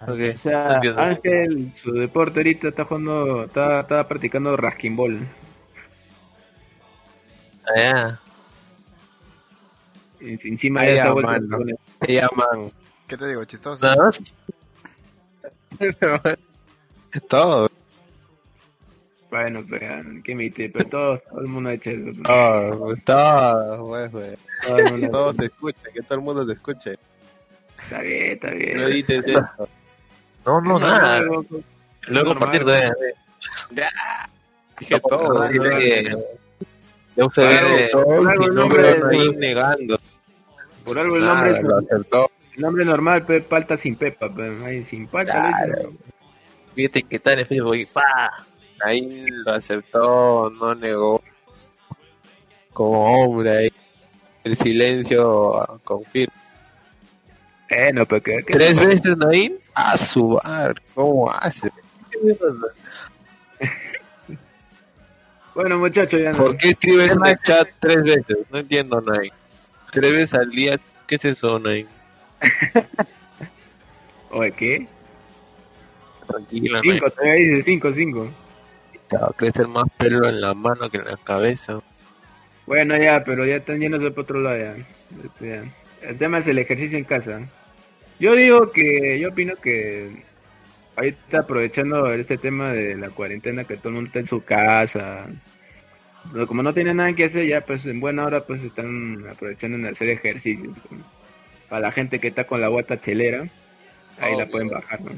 [SPEAKER 2] Ok,
[SPEAKER 3] O sea,
[SPEAKER 2] no entiendo.
[SPEAKER 3] Ángel, su deporte ahorita está jugando, está, está practicando rasquimbol.
[SPEAKER 2] Ah, ya.
[SPEAKER 3] Y Encima
[SPEAKER 1] mano.
[SPEAKER 3] con el-
[SPEAKER 1] Se llaman
[SPEAKER 4] ¿Qué te digo? Chistoso.
[SPEAKER 1] Todos.
[SPEAKER 3] Bueno, pero ¿qué me dice? Pero todo, todo el mundo ha hecho eso.
[SPEAKER 1] Todos, todos, pues, güey.
[SPEAKER 3] Todo el mundo
[SPEAKER 1] se escuchen, que todo el mundo te escuche.
[SPEAKER 3] Está bien, está bien.
[SPEAKER 1] No edites eso.
[SPEAKER 2] No, no, nada. Luego compartir
[SPEAKER 3] güey.
[SPEAKER 2] todavía.
[SPEAKER 1] Dije todo. Dije
[SPEAKER 2] que-
[SPEAKER 1] todo.
[SPEAKER 2] Ya usted
[SPEAKER 3] Claro,
[SPEAKER 2] ve.
[SPEAKER 3] El
[SPEAKER 1] no
[SPEAKER 3] nombre
[SPEAKER 1] me
[SPEAKER 3] de-
[SPEAKER 1] van a ir negando.
[SPEAKER 3] Por algo el nombre,
[SPEAKER 1] lo acertó.
[SPEAKER 3] el nombre normal, pe, palta sin pepa, pe, ahí sin palta.
[SPEAKER 2] Fíjate que está en Facebook y pa.
[SPEAKER 1] Ahí lo aceptó, no negó. Como hombre ahí. El silencio confirma.
[SPEAKER 3] Eh, no, pero que, que-
[SPEAKER 1] ¿Tres veces, Nain? A su bar. ¿Cómo hace?
[SPEAKER 3] Bueno, muchachos, ya no.
[SPEAKER 1] ¿Por qué escribes en el chat tres veces? No entiendo, Nain. ¿Tres veces al día? ¿Qué es eso, Nain?
[SPEAKER 3] Oye, ¿qué?
[SPEAKER 1] Tranquila.
[SPEAKER 3] Cinco, todavía dice cinco, cinco.
[SPEAKER 1] A crecer más pelo en la mano que en la cabeza.
[SPEAKER 3] Bueno, ya, pero ya están yéndose por otro lado ya. Este, ya. El tema es el ejercicio en casa. Yo digo que, yo opino que ahorita aprovechando este tema de la cuarentena, que todo el mundo está en su casa, pero como no tiene nada que hacer, ya pues en buena hora pues están aprovechando en hacer ejercicio. Para la gente que está con la guata chelera, ahí la pueden bajar, ¿no?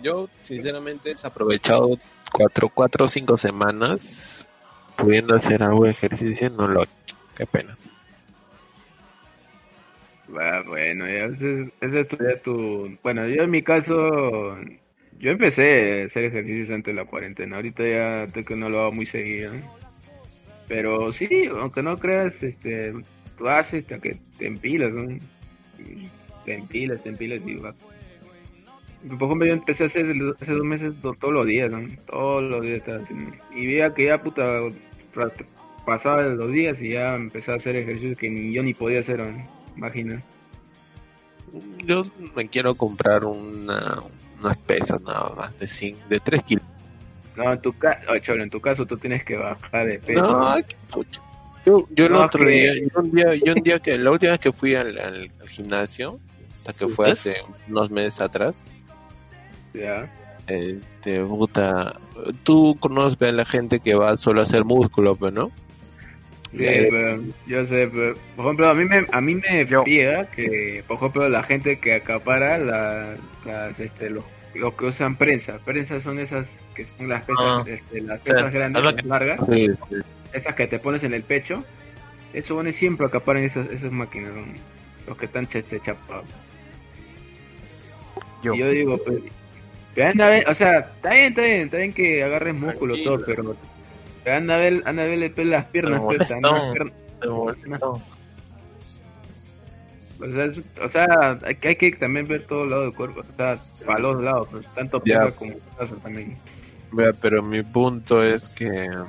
[SPEAKER 1] Yo, sinceramente, he aprovechado cuatro, cuatro o cinco semanas pudiendo hacer algo de ejercicio. No lo Qué pena.
[SPEAKER 3] Ah, bueno, ya es tu, ya tu- Bueno, yo en mi caso, yo empecé a hacer ejercicios antes de la cuarentena. Ahorita ya estoy que no lo hago muy seguido. Pero sí, aunque no creas, este, tú haces hasta que te empilas. Te empilas, te empilas y va. Por ejemplo, yo empecé el- hace dos meses to- todos los días. Todos los días. Y veía que ya, puta, pasaba los días y ya empecé a hacer ejercicios que ni yo ni podía hacer. Imagina.
[SPEAKER 1] Yo me quiero comprar una, unas pesas nada más de cinco, de 3 kilos.
[SPEAKER 3] No, en tu caso, en tu caso tú tienes que bajar de peso.
[SPEAKER 1] No. Yo, yo el otro día, yo un día, yo un día que, la última vez que fui al, al, al gimnasio, hasta que fue hace unos meses atrás,
[SPEAKER 3] Ya.
[SPEAKER 1] este, puta, tú conoces a la gente que va solo a hacer músculo, pues, ¿no?
[SPEAKER 3] Sí,
[SPEAKER 1] Eh,
[SPEAKER 3] pero yo sé, pero, por ejemplo, a mí me, a mí me
[SPEAKER 4] Yo.
[SPEAKER 3] pega que, por ejemplo, la gente que acapara la, las, este, los, los que usan prensa. Prensa son esas que son las pesas,
[SPEAKER 2] Ah.
[SPEAKER 3] este, las
[SPEAKER 2] Sí,
[SPEAKER 3] pesas grandes, las largas,
[SPEAKER 1] Sí, sí.
[SPEAKER 3] esas que te pones en el pecho. Eso bueno, siempre acaparan esas, esas máquinas, ¿no? los que están este, chapados.
[SPEAKER 4] Yo.
[SPEAKER 3] Y yo digo, pues, o sea, está bien, está bien, está bien que agarres músculo todo, pero que anda a ver, anda a verle pues, las piernas, ver-
[SPEAKER 2] Pero, no.
[SPEAKER 3] O sea, es- o sea, hay, que- hay que también ver todo el lado del cuerpo, o sea, para los lados, pues, tanto
[SPEAKER 1] Ya.
[SPEAKER 3] pierna como brazo también.
[SPEAKER 1] Vea, pero mi punto es que um,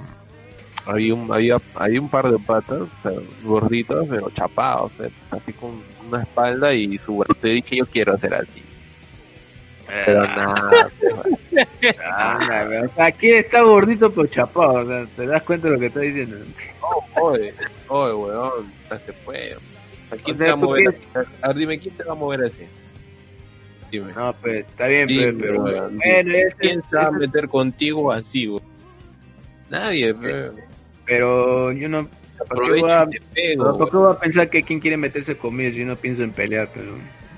[SPEAKER 1] había un, había, había un par de patas, o sea, gorditos, pero chapados, o sea, así con una espalda y su. Te dije, yo quiero hacer así. Pero nada,
[SPEAKER 3] Ah, güey, o sea, aquí está gordito pero chapado, o sea, te das cuenta de lo que estoy diciendo.
[SPEAKER 1] oye, oye, weón, se puede. ¿A quién
[SPEAKER 3] O
[SPEAKER 1] te va a
[SPEAKER 3] ¿tú
[SPEAKER 1] mover así? A ver, dime, ¿quién te va a mover así? Dime.
[SPEAKER 3] No, pues, está bien,
[SPEAKER 1] Dime,
[SPEAKER 3] pues, pero,
[SPEAKER 1] weón,
[SPEAKER 3] bueno, ese-
[SPEAKER 1] ¿Quién se va a meter contigo así, weón? Nadie, weón.
[SPEAKER 3] pero yo no,
[SPEAKER 1] Aprovecho
[SPEAKER 3] voy a-
[SPEAKER 1] y te pego,
[SPEAKER 3] ¿por qué
[SPEAKER 1] weón.
[SPEAKER 3] voy a pensar que quién quiere meterse conmigo si yo no pienso en pelear, pero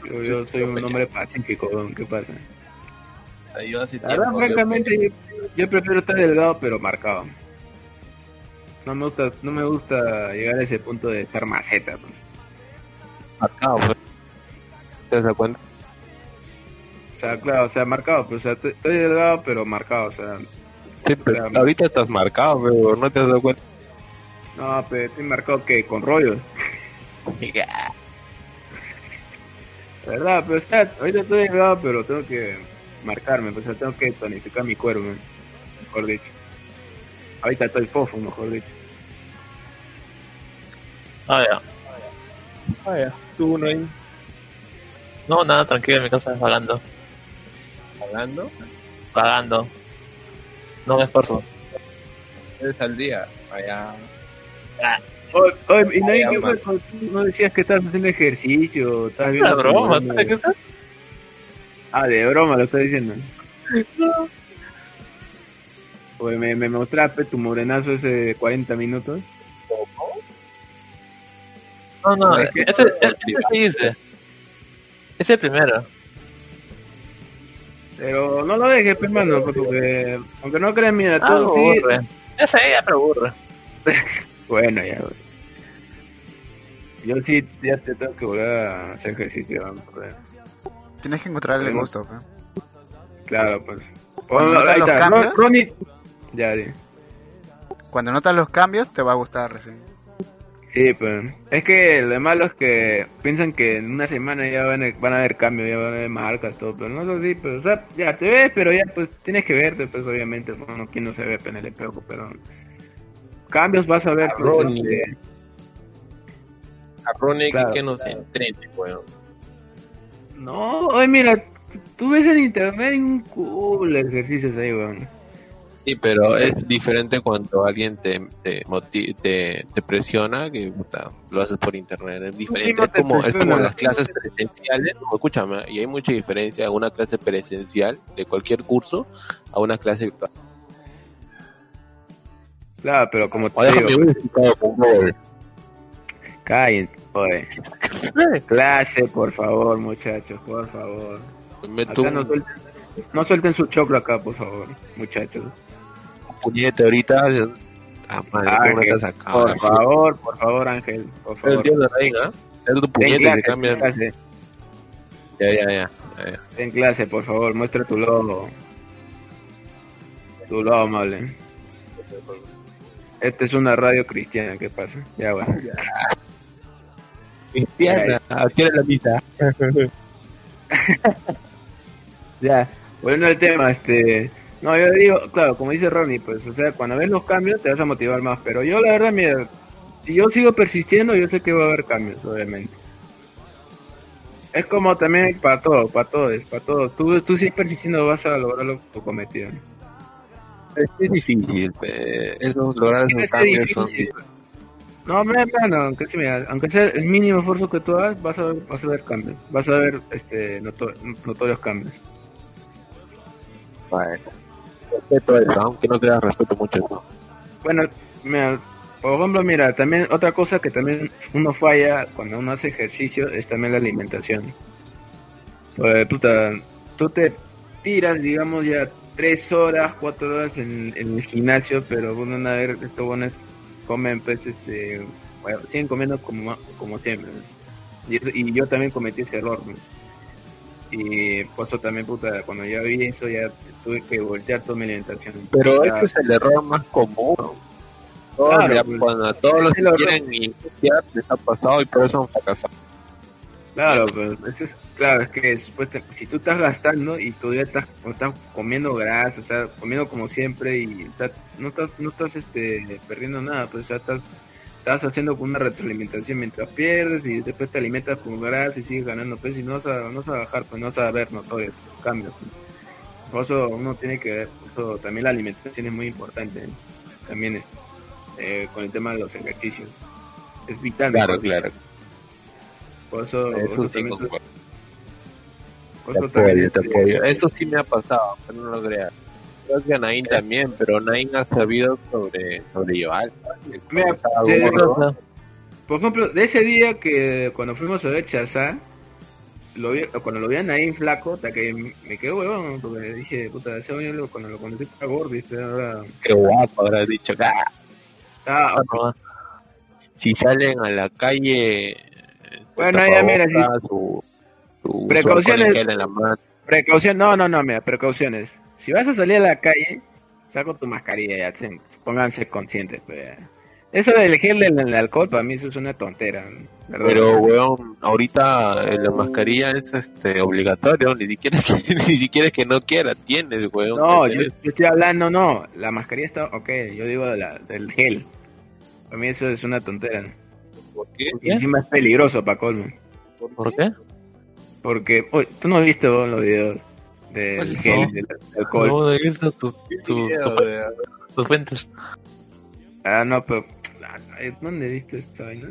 [SPEAKER 3] yo, yo soy un hombre pacífico, ¿qué pasa?
[SPEAKER 1] Yo hace
[SPEAKER 3] La verdad, francamente, yo, yo prefiero estar delgado pero marcado. No me gusta, no me gusta llegar a ese punto de estar maceta. pues.
[SPEAKER 1] marcado, weón. ¿Te das cuenta?
[SPEAKER 3] O sea, claro, o sea, marcado, pues, o sea, estoy- estoy delgado pero marcado, o sea,
[SPEAKER 1] Sí, pero ahorita estás marcado, pero no te has dado cuenta.
[SPEAKER 3] no, pero estoy marcado que con rollos. ¿Verdad? Pero está, ahorita estoy delgado, pero tengo que marcarme, pues o sea, tengo que tonificar mi cuerpo, mejor dicho. Ahorita estoy fofo, mejor dicho.
[SPEAKER 2] Ah, ya.
[SPEAKER 1] Ah, ya. Tú, no hay
[SPEAKER 2] No, nada, tranquilo, en mi casa pagando.
[SPEAKER 1] pagando.
[SPEAKER 2] Pagando. No me esfuerzo.
[SPEAKER 1] Eres al día. Allá.
[SPEAKER 3] Oye, oye, y no,
[SPEAKER 1] Ay,
[SPEAKER 3] ¿qué
[SPEAKER 1] ama.
[SPEAKER 3] fue? Tú no decías que estabas haciendo ejercicio, estabas viendo...
[SPEAKER 2] Broma,
[SPEAKER 3] mono.
[SPEAKER 2] ¿tú qué estás?
[SPEAKER 3] Ah, de broma lo estás diciendo. Oye, me, me mostraste tu morenazo ese de 40 minutos.
[SPEAKER 2] No, no,
[SPEAKER 3] Es que-
[SPEAKER 2] ese, ese sí hice. Ese es el primero.
[SPEAKER 3] Pero no lo dejes, pues, hermano, porque aunque no creas, mira,
[SPEAKER 2] Ah,
[SPEAKER 3] todo sí...
[SPEAKER 2] aburre. Ya sé, ya me aburre.
[SPEAKER 3] Bueno, ya. güey. Yo sí, ya te tengo que volver a hacer ejercicio. vamos, joder.
[SPEAKER 4] Tienes que encontrarle el gusto.
[SPEAKER 3] Claro, pues.
[SPEAKER 4] Cuando notas los cambios-
[SPEAKER 3] Ronnie... Ya.
[SPEAKER 4] Cuando notas los cambios, te va a gustar recién.
[SPEAKER 3] Sí, pues. Es que lo malo es que piensan que en una semana ya van a, van a haber cambios, ya van a haber marcas, todo. Pero no es así, pues. O sea, ya te ves, pero ya, pues tienes que verte, pues, obviamente. Bueno, quien no se ve pues, en el espejo, pero. Cambios vas a ver.
[SPEAKER 1] A
[SPEAKER 3] pues,
[SPEAKER 1] Ronnie.
[SPEAKER 3] este,
[SPEAKER 1] A Ronnie
[SPEAKER 3] Claro,
[SPEAKER 1] que nos entrene, weón.
[SPEAKER 3] No, oye, mira, tú ves en internet un cool ejercicios ahí, weón.
[SPEAKER 1] Sí, pero es diferente cuando alguien te, te, moti- te, te presiona que puta, lo haces por internet. Es diferente. Es como, es como las clases presenciales. No, escúchame, y hay mucha diferencia a una clase presencial de cualquier curso a una clase virtual.
[SPEAKER 3] Claro, pero como te
[SPEAKER 1] O déjame
[SPEAKER 3] digo, Clase, por favor, muchachos, por favor.
[SPEAKER 1] Me
[SPEAKER 3] Acá no suelten, no suelten su choclo acá, por favor, muchachos.
[SPEAKER 1] puñete ahorita. Ah, madre, ¿cómo
[SPEAKER 3] Ángel,
[SPEAKER 1] estás acá?
[SPEAKER 3] por favor, por favor, Ángel, por
[SPEAKER 1] Es el
[SPEAKER 3] favor.
[SPEAKER 1] tío de Rain. Es tu puñete
[SPEAKER 3] clase,
[SPEAKER 1] que cambia.
[SPEAKER 3] clase,
[SPEAKER 1] Ya, ya, ya. ya, ya.
[SPEAKER 3] ten clase, por favor, muestra tu logo. Tu logo amable. Esta es una radio cristiana, ¿qué pasa? Ya, bueno.
[SPEAKER 1] Cristiana, ¿a qué hora la misa?
[SPEAKER 3] Ya, volviendo al tema, este... No, yo digo, claro, como dice Ronnie, pues, o sea, cuando ves los cambios te vas a motivar más, pero yo la verdad, mira, si yo sigo persistiendo, yo sé que va a haber cambios, obviamente. Es como también para todo, para todos, para todos. Tú, tú sigues persistiendo, vas a lograr lo, tu cometido.
[SPEAKER 1] Es, es difícil, pe. esos lograr
[SPEAKER 3] Es
[SPEAKER 1] esos
[SPEAKER 3] que
[SPEAKER 1] cambios
[SPEAKER 3] difícil.
[SPEAKER 1] son
[SPEAKER 3] No, mira, mira, aunque, sea, mira, aunque sea el mínimo esfuerzo que tú hagas, vas a ver, vas a ver cambios. Vas a ver este, noto- notorios cambios.
[SPEAKER 1] Bueno, respeto eso, aunque no te da respeto mucho eso.
[SPEAKER 3] Bueno, mira, por ejemplo, mira, también otra cosa que también uno falla cuando uno hace ejercicio es también la alimentación. Pues, puta, tú te tiras, digamos, ya tres horas, cuatro horas en, en el gimnasio, pero bueno, a ver, estos buenos comen, pues, este, bueno, siguen comiendo como, como siempre. ¿no? Y, eso- y yo también cometí ese error, ¿no? Y por eso también, puta, cuando ya vi eso, ya tuve que voltear toda mi alimentación.
[SPEAKER 1] Pero ese es el error más común. Todos,
[SPEAKER 3] Claro,
[SPEAKER 1] ya,
[SPEAKER 3] pues.
[SPEAKER 1] cuando a todos los que quieren iniciar les ha pasado y por eso han fracasado.
[SPEAKER 3] Claro, pero eso es, claro, es que te- si tú estás gastando y tú ya estás, o estás comiendo grasa, o sea, comiendo como siempre y o sea, no estás, no estás este, perdiendo nada, pues ya estás, estás haciendo una retroalimentación mientras pierdes y después te alimentas con grasa y sigues ganando peso y no vas a, no vas a bajar, pues no vas a ver notorios cambios. pues. Por eso uno tiene que ver, por eso también la alimentación es muy importante, ¿eh? también eh, con el tema de los ejercicios. Es vital.
[SPEAKER 1] Claro,
[SPEAKER 3] pues.
[SPEAKER 1] claro.
[SPEAKER 3] Por eso,
[SPEAKER 1] Eso
[SPEAKER 3] eso
[SPEAKER 1] sí
[SPEAKER 3] también-
[SPEAKER 1] Te apoyo, te apoyo. Eso sí me ha pasado, pero no lo creas. Creo que a Nain también, pero Nain ha sabido sobre sobrellevar.
[SPEAKER 3] Mira,
[SPEAKER 1] gordo.
[SPEAKER 3] Por ejemplo, de ese día que cuando fuimos a ver Chazá, lo vi, cuando lo vi a Naim flaco, hasta que me quedé huevón, porque dije, puta, ese lo- cuando lo conocí estaba gordo ahora
[SPEAKER 1] Qué guapo, habrás dicho. "Ah,
[SPEAKER 3] está...
[SPEAKER 2] No,
[SPEAKER 1] si salen a la calle,
[SPEAKER 3] Bueno, ya, mira,
[SPEAKER 1] su, su
[SPEAKER 3] Precauciones.
[SPEAKER 1] en en la mano.
[SPEAKER 3] Precaución, no, no, no, mira, precauciones. Si vas a salir a la calle, saca tu mascarilla ya, se- pónganse conscientes, pues. Eso del gel del, del alcohol, para mí eso es una tontera. ¿verdad?
[SPEAKER 1] Pero, weón, ahorita eh, la mascarilla es este obligatorio, ni siquiera que, ni siquiera que no quiera, tienes, weón.
[SPEAKER 3] No, yo estoy hablando, no. La mascarilla está, ok, yo digo de la, del gel. Para mí eso es una tontera.
[SPEAKER 1] ¿Por qué?
[SPEAKER 3] Y encima es peligroso para colmo.
[SPEAKER 2] ¿Por qué?
[SPEAKER 3] Porque, uy, tú no has visto los videos del
[SPEAKER 2] ¿Cuál?
[SPEAKER 3] gel,
[SPEAKER 2] No.
[SPEAKER 3] del alcohol.
[SPEAKER 2] No, he visto tus tu, tu- fuentes.
[SPEAKER 3] Ah, no, pero. ah, ¿Dónde viste esta vaina?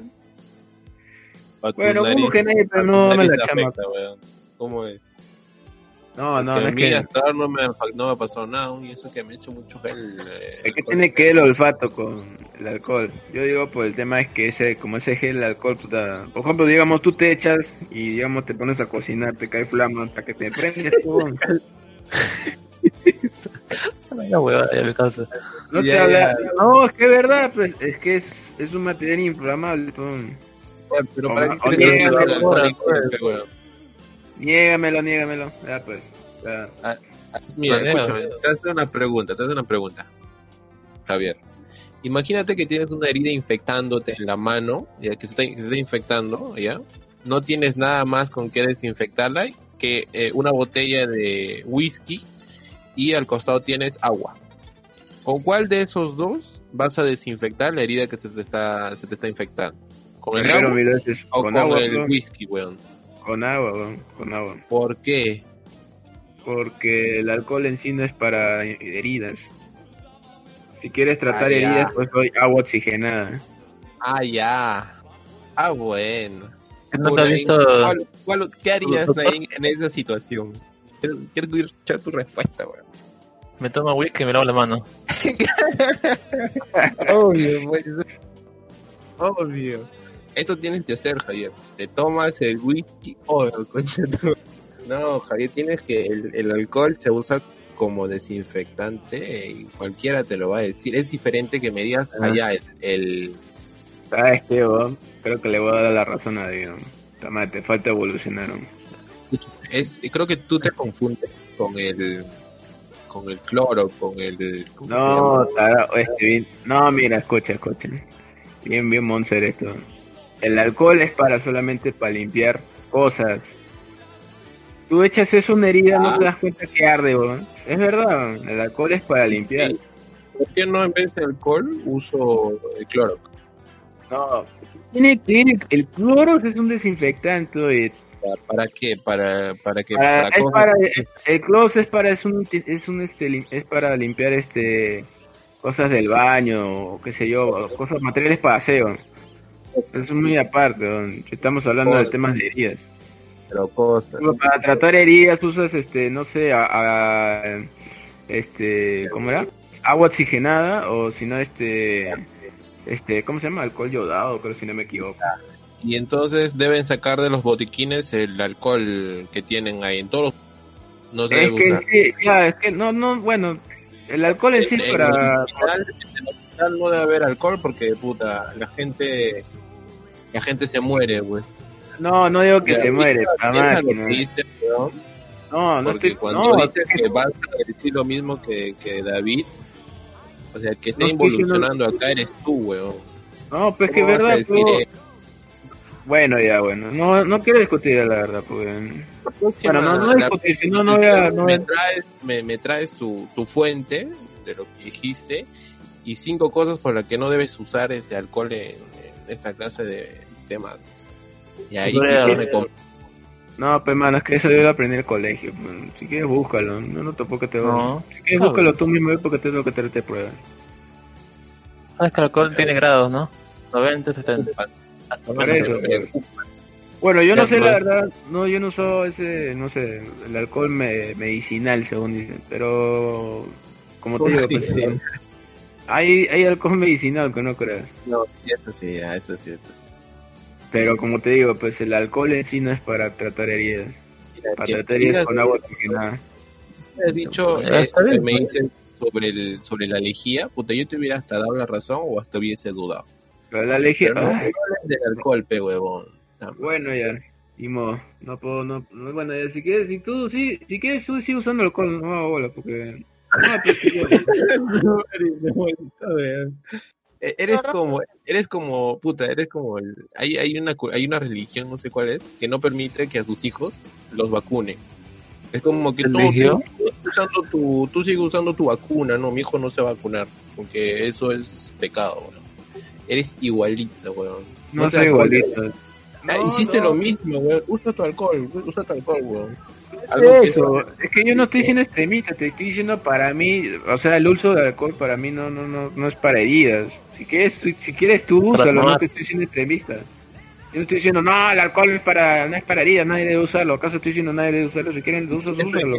[SPEAKER 3] Bueno, como que nadie, pero no me la chama.
[SPEAKER 1] ¿Cómo es?
[SPEAKER 3] No, no, no es que.
[SPEAKER 1] hasta no me, no me ha pasado nada, y eso que me he hecho mucho gel. eh,
[SPEAKER 3] Es que tiene que ver el olfato con el alcohol. Yo digo, pues el tema es que ese, como ese gel, el alcohol, puta, por ejemplo, digamos, tú te echas y digamos te pones a cocinar, te cae flama hasta que te prendes tú.
[SPEAKER 2] La huevada, ya me cansa.
[SPEAKER 3] No te
[SPEAKER 1] Ya,
[SPEAKER 3] habla-
[SPEAKER 1] ya.
[SPEAKER 3] No, es que es verdad, pues es que es, es un material inflamable. pues.
[SPEAKER 1] Pero para
[SPEAKER 3] o
[SPEAKER 1] que
[SPEAKER 3] niégamelo,
[SPEAKER 2] pues.
[SPEAKER 3] Niégamelo. Ya, pues. ya.
[SPEAKER 1] Mira,
[SPEAKER 2] Pues,
[SPEAKER 1] escúchame, te hace una pregunta, te hace una pregunta, Javier. Imagínate que tienes una herida infectándote en la mano, ya que se está, que se está infectando, ¿ya? No tienes nada más con que desinfectarla que eh, una botella de whisky y al costado tienes agua. ¿Con cuál de esos dos vas a desinfectar la herida que se te está, se te está infectando? ¿Con el agua o
[SPEAKER 3] con
[SPEAKER 1] con,
[SPEAKER 3] agua,
[SPEAKER 1] el whisky, weón?
[SPEAKER 3] Con agua, weón, con agua.
[SPEAKER 1] ¿Por qué?
[SPEAKER 3] Porque el alcohol en sí no es para heridas. Si quieres tratar
[SPEAKER 1] Ah,
[SPEAKER 3] heridas, pues doy agua oxigenada.
[SPEAKER 1] Ah, ya. Ah, bueno.
[SPEAKER 2] ¿No te has visto?
[SPEAKER 1] ¿cuál- cuál- ¿Qué harías ahí en esa situación? Quiero, quiero escuchar tu respuesta, weón.
[SPEAKER 2] Me tomo whisky y me lavo la mano.
[SPEAKER 1] Obvio, pues. Obvio. Eso tienes que hacer, Javier. Te tomas el whisky. Oh, concha tu- No, Javier, tienes que. El, el alcohol se usa como desinfectante y cualquiera te lo va a decir. Es diferente que me digas
[SPEAKER 3] Ah.
[SPEAKER 1] allá el, el-
[SPEAKER 3] ¿Sabes qué, weón? Creo que le voy a dar la razón a Dios. Toma, te falta evolucionar.
[SPEAKER 1] es creo que tú te confundes con el con el cloro, con el ¿cómo se
[SPEAKER 3] No, tarao, este, bien- no, mira, escucha, escucha. Bien, bien, Monser esto. El alcohol es para solamente para limpiar cosas. Tú echas eso una herida, no
[SPEAKER 1] Ah.
[SPEAKER 3] te das cuenta que arde, weón. Es verdad, weón. el alcohol es para limpiar.
[SPEAKER 1] ¿Por qué no en vez de alcohol uso el cloro?
[SPEAKER 3] No, tiene ir, el cloro es un desinfectante.
[SPEAKER 1] ¿Para, qué? Para para
[SPEAKER 3] para es para, el cloro es para, es un, es un, este, es para limpiar, este, cosas del baño, o qué sé yo, cosas, materiales para aseo. Es muy aparte, estamos hablando de temas de heridas.
[SPEAKER 1] pero cosas.
[SPEAKER 3] Bueno, Para tratar heridas usas, este, no sé, a, a- este, ¿cómo era? Agua oxigenada o si no, este, este, ¿cómo se llama? Alcohol yodado, creo si no me equivoco.
[SPEAKER 1] Y entonces deben sacar de los botiquines el alcohol que tienen ahí en todos no se
[SPEAKER 3] Es que sí, ya, es que no, no, bueno, el alcohol en sí
[SPEAKER 1] En- en
[SPEAKER 3] para...
[SPEAKER 1] el hospital- en el hospital no debe haber alcohol porque puta la gente la gente se muere, güey.
[SPEAKER 3] No, no digo que se muere,
[SPEAKER 1] weón,
[SPEAKER 3] No, no
[SPEAKER 1] porque
[SPEAKER 3] estoy...
[SPEAKER 1] cuando
[SPEAKER 3] No,
[SPEAKER 1] dices que vas a decir lo mismo que, que David, o sea, que está involucionando acá eres tú, weón.
[SPEAKER 3] no, pues que
[SPEAKER 1] ¿Cómo vas a
[SPEAKER 3] verdad,
[SPEAKER 1] eso?
[SPEAKER 3] Bueno, ya, bueno, no, no quiero discutir la verdad, pues... Bueno, no, no discutir, si no, no voy a... No voy
[SPEAKER 1] me traes, me, me traes tu, tu fuente de lo que dijiste y cinco cosas por las que no debes usar este alcohol en esta clase de temas. Y ahí quizás
[SPEAKER 2] eh,
[SPEAKER 3] No, pues mano, es que eso yo lo aprendí en el colegio. pues. Si quieres, búscalo. No, no tampoco te voy
[SPEAKER 2] No.
[SPEAKER 3] Si quieres, búscalo tú mismo, porque te lo que te, te pruebas.
[SPEAKER 2] Sabes que el alcohol tiene grados, ¿no? 90, 70. Hasta
[SPEAKER 3] Por eso, pues. Bueno, yo no sé,
[SPEAKER 2] pues.
[SPEAKER 3] la verdad, no, yo no uso ese, no sé, el alcohol me- medicinal, según dicen, pero, como te digo, pues,
[SPEAKER 1] Sí.
[SPEAKER 3] Hay, hay alcohol medicinal, que no creas.
[SPEAKER 1] No, sí, eso sí, ah, eso sí, eso sí.
[SPEAKER 3] Pero como te digo, pues el alcohol en sí no es para tratar heridas,
[SPEAKER 1] Mira,
[SPEAKER 3] para tratar heridas con agua oxigenada.
[SPEAKER 1] has dicho
[SPEAKER 2] Eh,
[SPEAKER 1] esto que
[SPEAKER 2] bien,
[SPEAKER 1] me dices sobre el sobre la lejía, puta, yo te hubiera hasta dado la razón o hasta hubiese dudado.
[SPEAKER 3] Pero la alergia,
[SPEAKER 1] Pero no, hables del alcohol, pe huevón. Ah,
[SPEAKER 3] Bueno, ya, y mo, no puedo, no, no- bueno, ya, si quieres, si tú, sí, si quieres, tú sigue usando alcohol, no hago bola, porque, no, pues, sí, bueno.
[SPEAKER 1] E- Eres como, eres como, puta, eres como, el- hay, hay una, hay una religión, no sé cuál es, que no permite que a sus hijos los vacunen. Es como que tú, tu, tú sigues usando tu vacuna, no, mi hijo no se va a vacunar, porque eso es pecado, weón. Eres igualito, weón.
[SPEAKER 3] No
[SPEAKER 1] te
[SPEAKER 3] soy igualito.
[SPEAKER 1] Ah,
[SPEAKER 3] No,
[SPEAKER 1] hiciste
[SPEAKER 3] no.
[SPEAKER 1] lo mismo, weón. Usa tu alcohol, usa tu alcohol, weón.
[SPEAKER 3] Es
[SPEAKER 1] Algo que-
[SPEAKER 3] eso, es que yo no estoy siendo extremista, te estoy diciendo para mí, o sea, el uso del alcohol para mí no no no, no es para heridas. Si quieres, si, si quieres tú úsalo, no te estoy diciendo extremista. Yo no estoy diciendo, no, el alcohol es para, no es para heridas, nadie debe usarlo. ¿Acaso estoy diciendo nadie debe usarlo? Si quieren, uso,
[SPEAKER 1] Eso
[SPEAKER 3] úsalo.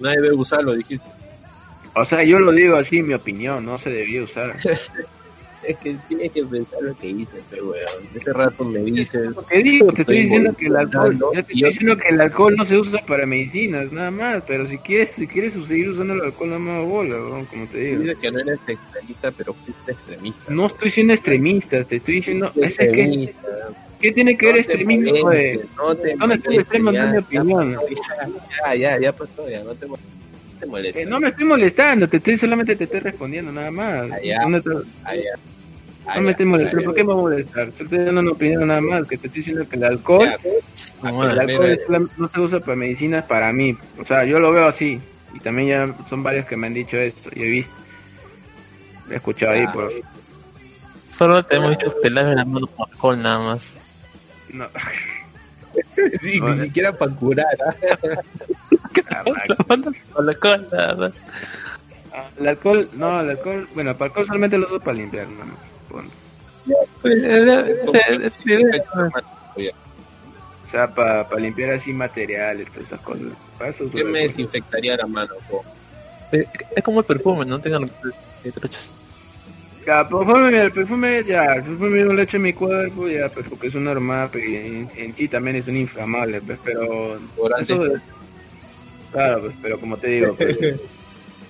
[SPEAKER 1] Nadie debe usarlo, dijiste.
[SPEAKER 3] O sea, yo lo digo así, mi opinión, no se debía usar.
[SPEAKER 1] Es que tienes que pensar lo que dices, pero weón. Ese rato me dices,
[SPEAKER 3] Te digo, te estoy diciendo que el alcohol, yo te estoy diciendo que el alcohol no se usa para medicinas, nada más, pero si quieres, si quieres seguir usando el alcohol, no me bola, weón, como te digo.
[SPEAKER 1] dices que no eres extremista, pero fuiste extremista.
[SPEAKER 3] No estoy siendo extremista, te estoy diciendo, es que. ¿qué tiene que ver
[SPEAKER 1] No te
[SPEAKER 3] extremismo de,
[SPEAKER 1] molestes, no te
[SPEAKER 3] ¿Dónde está el extremo
[SPEAKER 1] ya,
[SPEAKER 3] mi opinión?
[SPEAKER 1] Ya, ya, ya pasó, ya, no te molestes. No te molestes.
[SPEAKER 3] Eh, no me estoy molestando, te estoy solamente te estoy respondiendo nada más.
[SPEAKER 1] Ah, ya.
[SPEAKER 3] ¿Dónde está-
[SPEAKER 1] Ah. Ah,
[SPEAKER 3] no me
[SPEAKER 1] ya,
[SPEAKER 3] estoy molestando,
[SPEAKER 1] ah,
[SPEAKER 3] ¿por qué me voy a molestar? Yo estoy dando una opinión nada más, que te estoy diciendo que el alcohol,
[SPEAKER 1] ya. Ah,
[SPEAKER 2] Bueno,
[SPEAKER 3] el alcohol es solam- no se usa para medicinas para mí. O sea, yo lo veo así. Y también ya son varios que me han dicho esto. Y he visto. He escuchado ahí
[SPEAKER 1] Ah.
[SPEAKER 3] por...
[SPEAKER 2] Solo te hemos dicho que laves las manos con alcohol nada más.
[SPEAKER 3] No.
[SPEAKER 1] Sí, ni siquiera para curar. ¿ah?
[SPEAKER 2] Alcohol nada más.
[SPEAKER 3] Ah, El alcohol, no, el alcohol, bueno, para alcohol solamente lo uso para limpiar, no, punto. O sea, para limpiar así materiales, todas esas cosas. Para eso uso
[SPEAKER 1] Yo me desinfectaría la mano, po.
[SPEAKER 2] Es es como el perfume, no tengan eh, trochas.
[SPEAKER 3] Ya, perfume, el perfume, ya, el perfume yo lo echo en mi cuerpo, ya, pues porque es un normal, pero en, en sí también es un inflamable, pues, pero...
[SPEAKER 1] Durante-
[SPEAKER 3] Eso, claro, pues, pero como te digo, pues,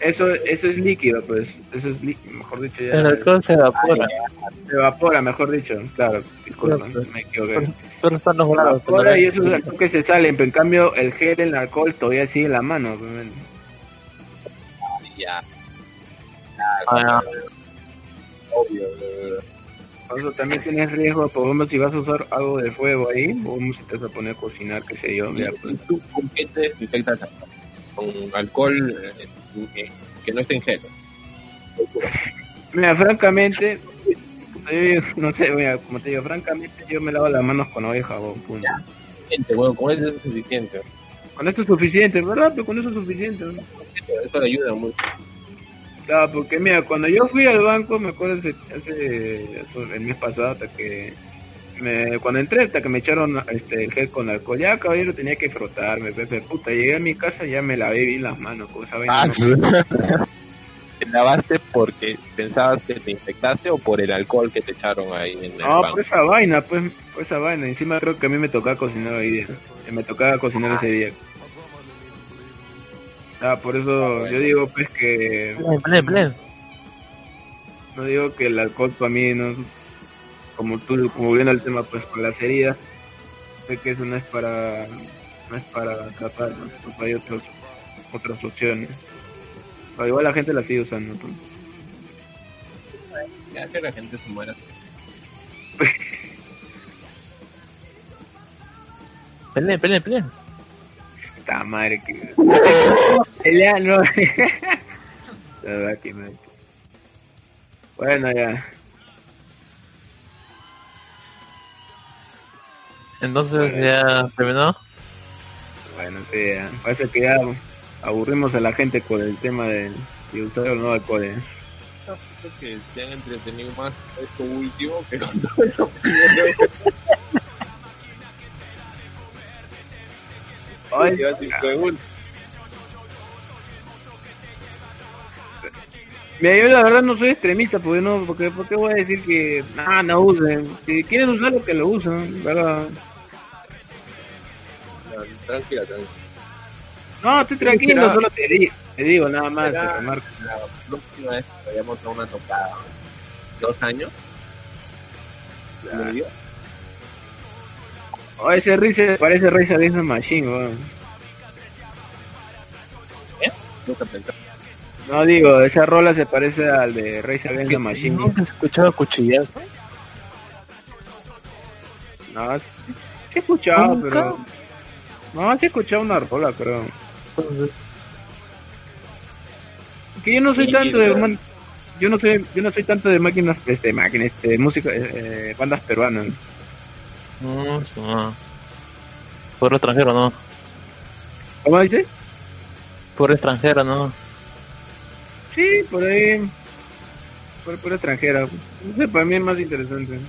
[SPEAKER 3] eso, eso es líquido, pues, eso es líquido, mejor dicho, ya,
[SPEAKER 2] El alcohol se evapora.
[SPEAKER 3] se evapora, mejor dicho, claro, disculpa,
[SPEAKER 2] pues.
[SPEAKER 3] me equivoqué.
[SPEAKER 2] Solo están los grados.
[SPEAKER 3] Ahora y eso es algo que se salen, pero en cambio el gel, el alcohol todavía sigue en la mano, pues, men.
[SPEAKER 1] Ya,
[SPEAKER 2] Ah,
[SPEAKER 1] obvio.
[SPEAKER 3] también tienes riesgo, por ejemplo, si vas a usar algo de fuego ahí, o si te vas a poner a cocinar, qué sé yo, mira, pues,
[SPEAKER 1] ¿Y tú con qué te desinfectas? Con alcohol eh, que no esté en gel.
[SPEAKER 3] Mira, francamente, yo, no sé, mira, como te digo, francamente yo me lavo las manos con jabón, punto.
[SPEAKER 1] Gente, bueno, con eso es suficiente.
[SPEAKER 3] Con esto es suficiente, ¿verdad? Pero con eso es suficiente. ¿no?
[SPEAKER 1] Eso le ayuda mucho.
[SPEAKER 3] Claro, porque mira, cuando yo fui al banco, me acuerdo hace- hace- el mes pasado, hasta que me, cuando entré, hasta que me echaron este, el gel con alcohol, ya caballero tenía que frotarme, pepe, puta, llegué a mi casa y ya me lavé bien las manos, esa vaina. no-
[SPEAKER 1] ¿Te lavaste porque pensabas que te infectaste o por el alcohol que te echaron ahí en el
[SPEAKER 3] No,
[SPEAKER 1] banco?
[SPEAKER 3] por esa vaina, pues, por esa vaina. Encima creo que a mí me tocaba cocinar hoy día. Me tocaba cocinar ese día. Ah, por eso yo digo pues que
[SPEAKER 2] plen, plen.
[SPEAKER 3] no digo que el alcohol para mí no como tú como viendo el tema pues con las heridas sé que eso no es para no es para tratar ¿no? Pues hay otros otras opciones pero igual la gente la sigue usando pues.
[SPEAKER 1] Ya que la gente se muera.
[SPEAKER 2] Plen, plen, plen.
[SPEAKER 3] Puta madre que Pelea, no La verdad que me- bueno ya
[SPEAKER 2] Entonces ya terminó.
[SPEAKER 3] Bueno, sí, ya. parece que ya aburrimos a la gente con el tema de, de usar o no alcohol. ¿eh?
[SPEAKER 1] Creo que se han entretenido más esto último que con todo primero.
[SPEAKER 3] Ay, Mira, yo la verdad no soy extremista, porque no, porque, porque voy a decir que no, no usen. Si quieren usarlo, que lo usen, ¿verdad?
[SPEAKER 1] No, Tranquila, tranquila.
[SPEAKER 3] No, estoy tranquilo,
[SPEAKER 1] será?
[SPEAKER 3] solo te, di- te digo nada más.
[SPEAKER 1] Será. La próxima vez que vayamos a una tocada. ¿Dos años?
[SPEAKER 3] Oh, ese Rize parece Rize Against Machine, weón.
[SPEAKER 1] Nunca pensé.
[SPEAKER 3] No digo, esa rola se parece al de Race Against the Machine.
[SPEAKER 2] Nunca has escuchado cuchillazo.
[SPEAKER 3] No, sí he escuchado,
[SPEAKER 2] ¿Nunca?
[SPEAKER 3] pero... No, sí he escuchado una rola, pero... Que yo no soy
[SPEAKER 1] Sí,
[SPEAKER 3] tanto de... man- Yo no soy, yo no soy tanto de máquinas, este, máquinas, este, música, eh, eh, bandas peruanas.
[SPEAKER 2] No, no. Por extranjero, no.
[SPEAKER 3] ¿Cómo dices?
[SPEAKER 2] Por extranjero, no.
[SPEAKER 3] Sí, por ahí. Por, por extranjera. No sé, para mí es más interesante.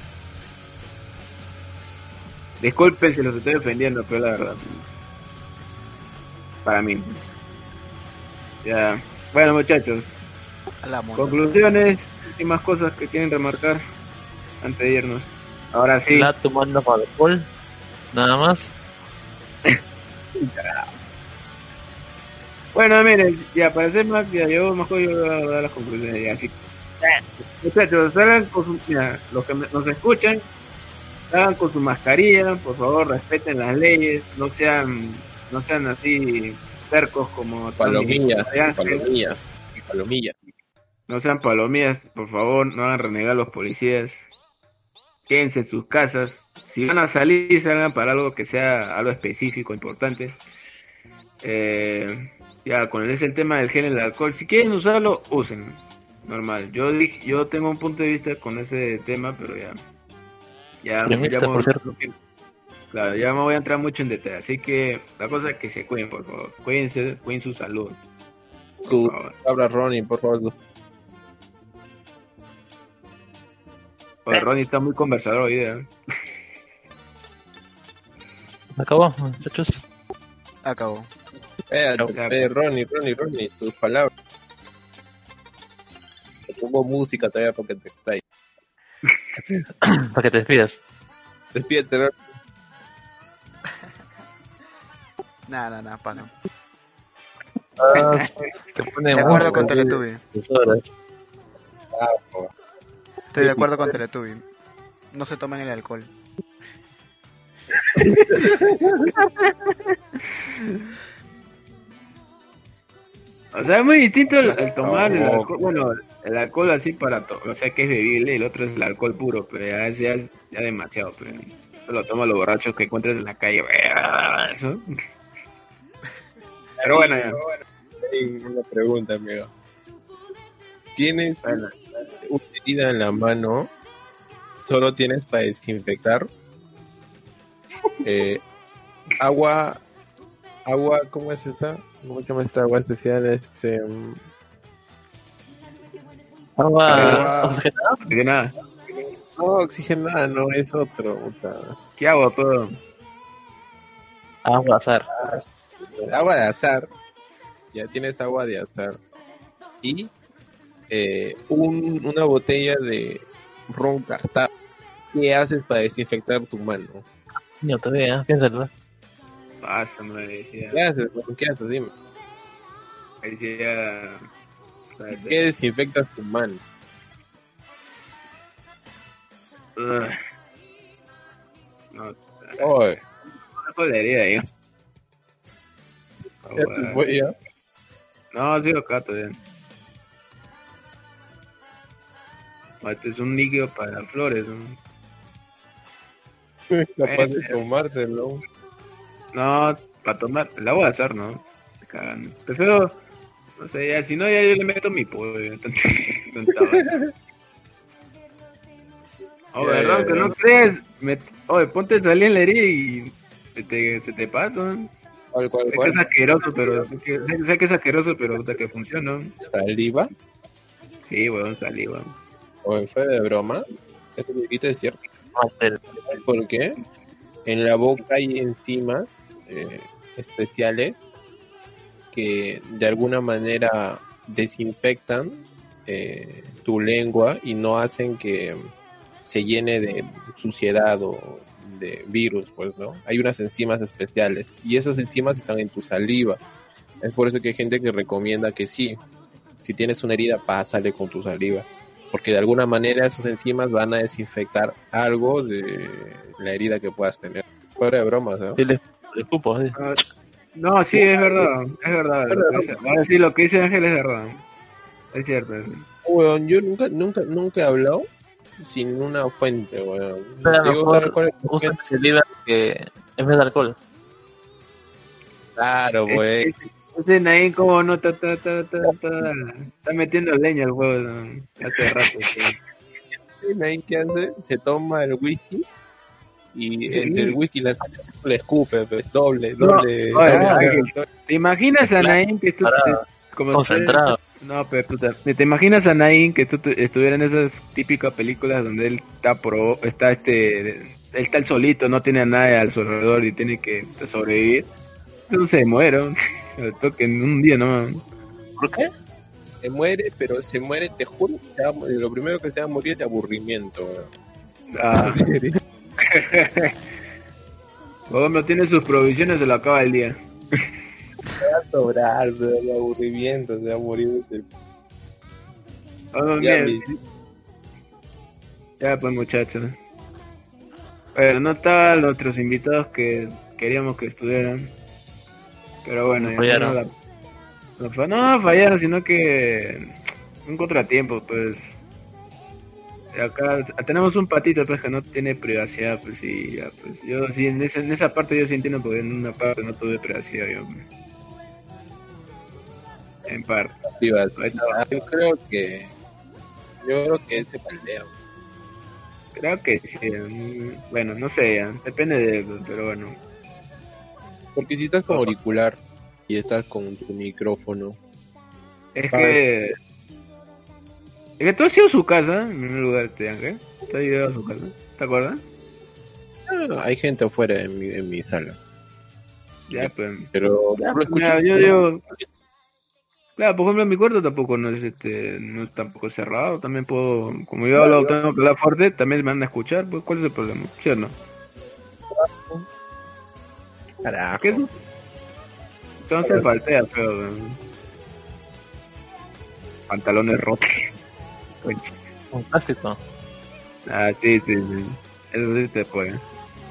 [SPEAKER 3] Disculpen si los estoy ofendiendo, pero la verdad. Para mí. Ya. Bueno, muchachos. Conclusiones. Últimas cosas que quieren remarcar antes de irnos. Ahora sí.
[SPEAKER 2] La tomando alcohol. Nada más.
[SPEAKER 3] Bueno, miren, ya para hacer más, ya yo mejor yo voy a dar las conclusiones. Ya, así. Muchachos, salgan con su, los que nos escuchan, salgan con su mascarilla, por favor, respeten las leyes, no sean, no sean así cercos como
[SPEAKER 1] Palomillas, palomillas, palomillas.
[SPEAKER 3] no sean palomillas, por favor, no hagan renegar a los policías, quédense en sus casas, si van a salir, salgan para algo que sea algo específico, importante. Eh, ya, con ese el tema del gel y el alcohol, si quieren usarlo, usen, normal. Yo dije, yo tengo un punto de vista con ese tema, pero ya, ya, ya
[SPEAKER 2] por cierto.
[SPEAKER 3] Claro, ya me voy a entrar mucho en detalle, así que la cosa es que se cuiden, por favor, cuídense, cuiden su salud.
[SPEAKER 1] Tu palabra, Ronnie, por favor.
[SPEAKER 3] Oye, Ronnie está muy conversador hoy día. ¿eh?
[SPEAKER 2] Acabó, muchachos.
[SPEAKER 4] Acabó.
[SPEAKER 1] Eh, eh, Ronnie, Ronnie, Ronnie, tus palabras. Te pongo música todavía porque te extrae.
[SPEAKER 2] Para que te despidas.
[SPEAKER 1] Despídete, Ronnie.
[SPEAKER 4] Nada, nada, nada, pana.
[SPEAKER 2] Ah, te pone
[SPEAKER 4] De acuerdo con. Teletubby. Estoy de acuerdo con Teletubby. No se tomen el alcohol.
[SPEAKER 3] O sea, es muy distinto el, el tomar el alcohol, bueno, el alcohol así para, to- o sea, que es bebible, y el otro es el alcohol puro, pero ya es ya, es- ya demasiado, pero lo toman los borrachos que encuentras en la calle, eso. Pero bueno, ya.
[SPEAKER 1] Una pregunta, amigo. ¿Tienes
[SPEAKER 3] Bueno.
[SPEAKER 1] una herida en la mano? ¿Solo tienes para desinfectar? Eh, agua, agua, ¿cómo es esta? ¿Cómo se llama esta agua especial? Este, mm,
[SPEAKER 2] Agua
[SPEAKER 1] Agua.
[SPEAKER 2] oxigenada.
[SPEAKER 3] De nada,
[SPEAKER 1] no, oxigenada, no, es otro. puta.
[SPEAKER 3] ¿qué hago, todo?
[SPEAKER 2] Agua azar.
[SPEAKER 1] Agua de azar. Ya tienes agua de azar. Y eh, un- una botella de ron cartado. ¿Qué haces para desinfectar tu mano?
[SPEAKER 2] Niño, todavía, piénsalo.
[SPEAKER 3] Ah, eso me decía,
[SPEAKER 1] ¿Qué haces? ¿Qué haces? Dime.
[SPEAKER 3] decía,
[SPEAKER 1] ¿Qué desinfectas tu mano?
[SPEAKER 3] Ugh. no sé,
[SPEAKER 1] Oye,
[SPEAKER 3] una jodería, yo. Ah,
[SPEAKER 1] te
[SPEAKER 3] bueno.
[SPEAKER 1] ya.
[SPEAKER 3] No, sí, acá todavía. Este es un líquido para flores. ¿no?
[SPEAKER 1] Capaz de tomárselo.
[SPEAKER 3] No, para tomar. El agua de azar, ¿no? Me cagan. Prefiero. No sé, ya, si no, ya yo le meto mi pollo. Oh,
[SPEAKER 1] Ya,
[SPEAKER 3] ¿verdad? Que no crees. Me... Oye, ponte salir en la herida y se te, se te pasa. ¿no?
[SPEAKER 1] ¿Cuál, cuál,
[SPEAKER 3] Sé que es asqueroso, pero. Sé que, sé- sé que es asqueroso, pero hasta que funciona. ¿no?
[SPEAKER 1] ¿Saliva?
[SPEAKER 3] Sí, weón, salí, weón.
[SPEAKER 1] ¿O fue de broma? Esto que es cierto. ¿Por qué? En la boca hay enzimas eh, especiales que de alguna manera desinfectan eh, tu lengua y no hacen que se llene de suciedad o de virus, pues, ¿no? Hay unas enzimas especiales y esas enzimas están en tu saliva. Es por eso que hay gente que recomienda que sí, si tienes una herida, pásale con tu saliva porque de alguna manera esas enzimas van a desinfectar algo de la herida que puedas tener. Fuera de bromas, ¿no?
[SPEAKER 2] Escupo, así.
[SPEAKER 3] No, sí, es verdad, es verdad. Lo que dice- ahora sí, lo que dice Ángel es verdad. Es cierto.
[SPEAKER 1] Weón, yo nunca, nunca, nunca he hablado sin una fuente, weón.
[SPEAKER 2] Pero
[SPEAKER 1] Digo,
[SPEAKER 2] mejor
[SPEAKER 1] ¿sabes cuál es fuente?
[SPEAKER 2] especialidad que en vez de alcohol.
[SPEAKER 1] Claro, weón.
[SPEAKER 3] Ese Nain como no está, está, está, está, está, está metiendo leña al juego ¿no? hace rato. sí.
[SPEAKER 1] Ahí que hace, se toma el whisky y entre el whisky y la sal le escupe, pues doble, doble.
[SPEAKER 3] ¿Te imaginas a Nain que tú te- como
[SPEAKER 2] Concentrado.
[SPEAKER 3] No, pero puta, ¿te imaginas a Nain que tú te- estuviera en esas típicas películas donde él está pro, está este, él está el solito, no tiene a nadie a su alrededor y tiene que sobrevivir? Entonces se muere, al toque en un día no.
[SPEAKER 2] ¿Por qué?
[SPEAKER 1] Se muere, pero se muere, te juro, se va lo primero que se va a morir es de aburrimiento.
[SPEAKER 3] Ah,
[SPEAKER 1] En serio.
[SPEAKER 3] o no tiene sus provisiones, se lo acaba el día.
[SPEAKER 1] va a sobrar, de aburrimiento, se va a morir de
[SPEAKER 3] Oh,
[SPEAKER 1] Ya, mi-
[SPEAKER 3] Ya, pues muchachos. Bueno, no estaban los otros invitados que queríamos que estuvieran. Pero bueno, ya
[SPEAKER 2] Fallaron.
[SPEAKER 3] no, la- no, no fallaron, sino que un contratiempo, pues. Acá tenemos un patito pues que no tiene privacidad, pues sí, ya, pues yo sí, en esa, en esa parte yo sí entiendo porque en una parte no tuve privacidad yo. pues. En parte.
[SPEAKER 1] Yo creo que. Yo creo que ese paldeo.
[SPEAKER 3] Creo que sí. mm, Bueno, no sé, ya, depende de pero bueno.
[SPEAKER 1] Porque si estás con auricular y estás con tu micrófono,
[SPEAKER 3] Es que. Que tú has ido a su casa, en primer lugar, este Ángel. Tú has ido a su casa, ¿te acuerdas?
[SPEAKER 1] ah, hay gente afuera en mi, en mi sala.
[SPEAKER 3] Ya, pues.
[SPEAKER 1] Pero
[SPEAKER 3] Ya,
[SPEAKER 1] lo
[SPEAKER 3] pues, mira, yo. Claro, por ejemplo, mi cuarto tampoco no es este, no es tampoco cerrado. También puedo, como yo hablo, tengo que hablar fuerte, también me van a escuchar. Pues, ¿cuál es el problema? ¿Sí o no?
[SPEAKER 1] Carajo.
[SPEAKER 3] ¿Qué es? Entonces faltea, feo. ¿no? Pantalones rotos.
[SPEAKER 2] Un clásico.
[SPEAKER 3] Ah, sí, sí, sí. Eso sí te puede.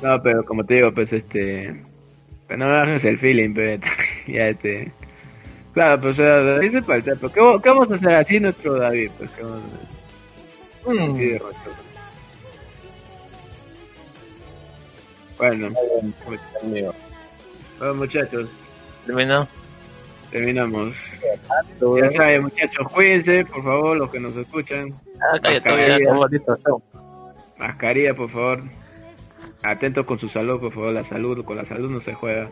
[SPEAKER 3] No, pero como te digo, pues este. Pero no me bajes el feeling, pero ya este. Claro, pues o sea, ahí se falta. Pero ¿qué, ¿qué vamos a hacer así nuestro David? Pues ¿qué vamos a hacer? Así de. Bueno, bueno, muchachos,
[SPEAKER 2] Terminó.
[SPEAKER 3] Terminamos. Ya saben, muchachos, cuídense, por favor, los que nos escuchan.
[SPEAKER 2] Ah, cállate,
[SPEAKER 3] Mascarilla. Mascarilla, por favor. Atentos con su salud, por favor. La salud, con la salud no se juega.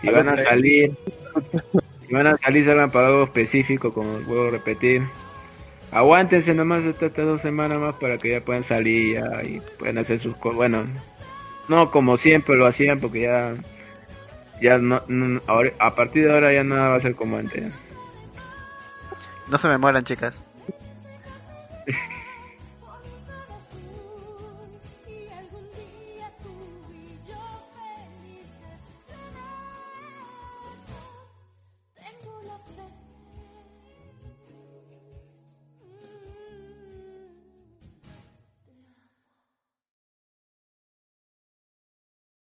[SPEAKER 3] Si van a salir, si van a salir, salgan para algo específico, como puedo repetir. Aguántense nomás estas dos semanas más para que ya puedan salir ya, y puedan hacer sus cosas. Bueno, no como siempre lo hacían, porque ya, ya no, ahora- a partir de ahora ya nada va a ser como antes.
[SPEAKER 4] No se me mueran, chicas.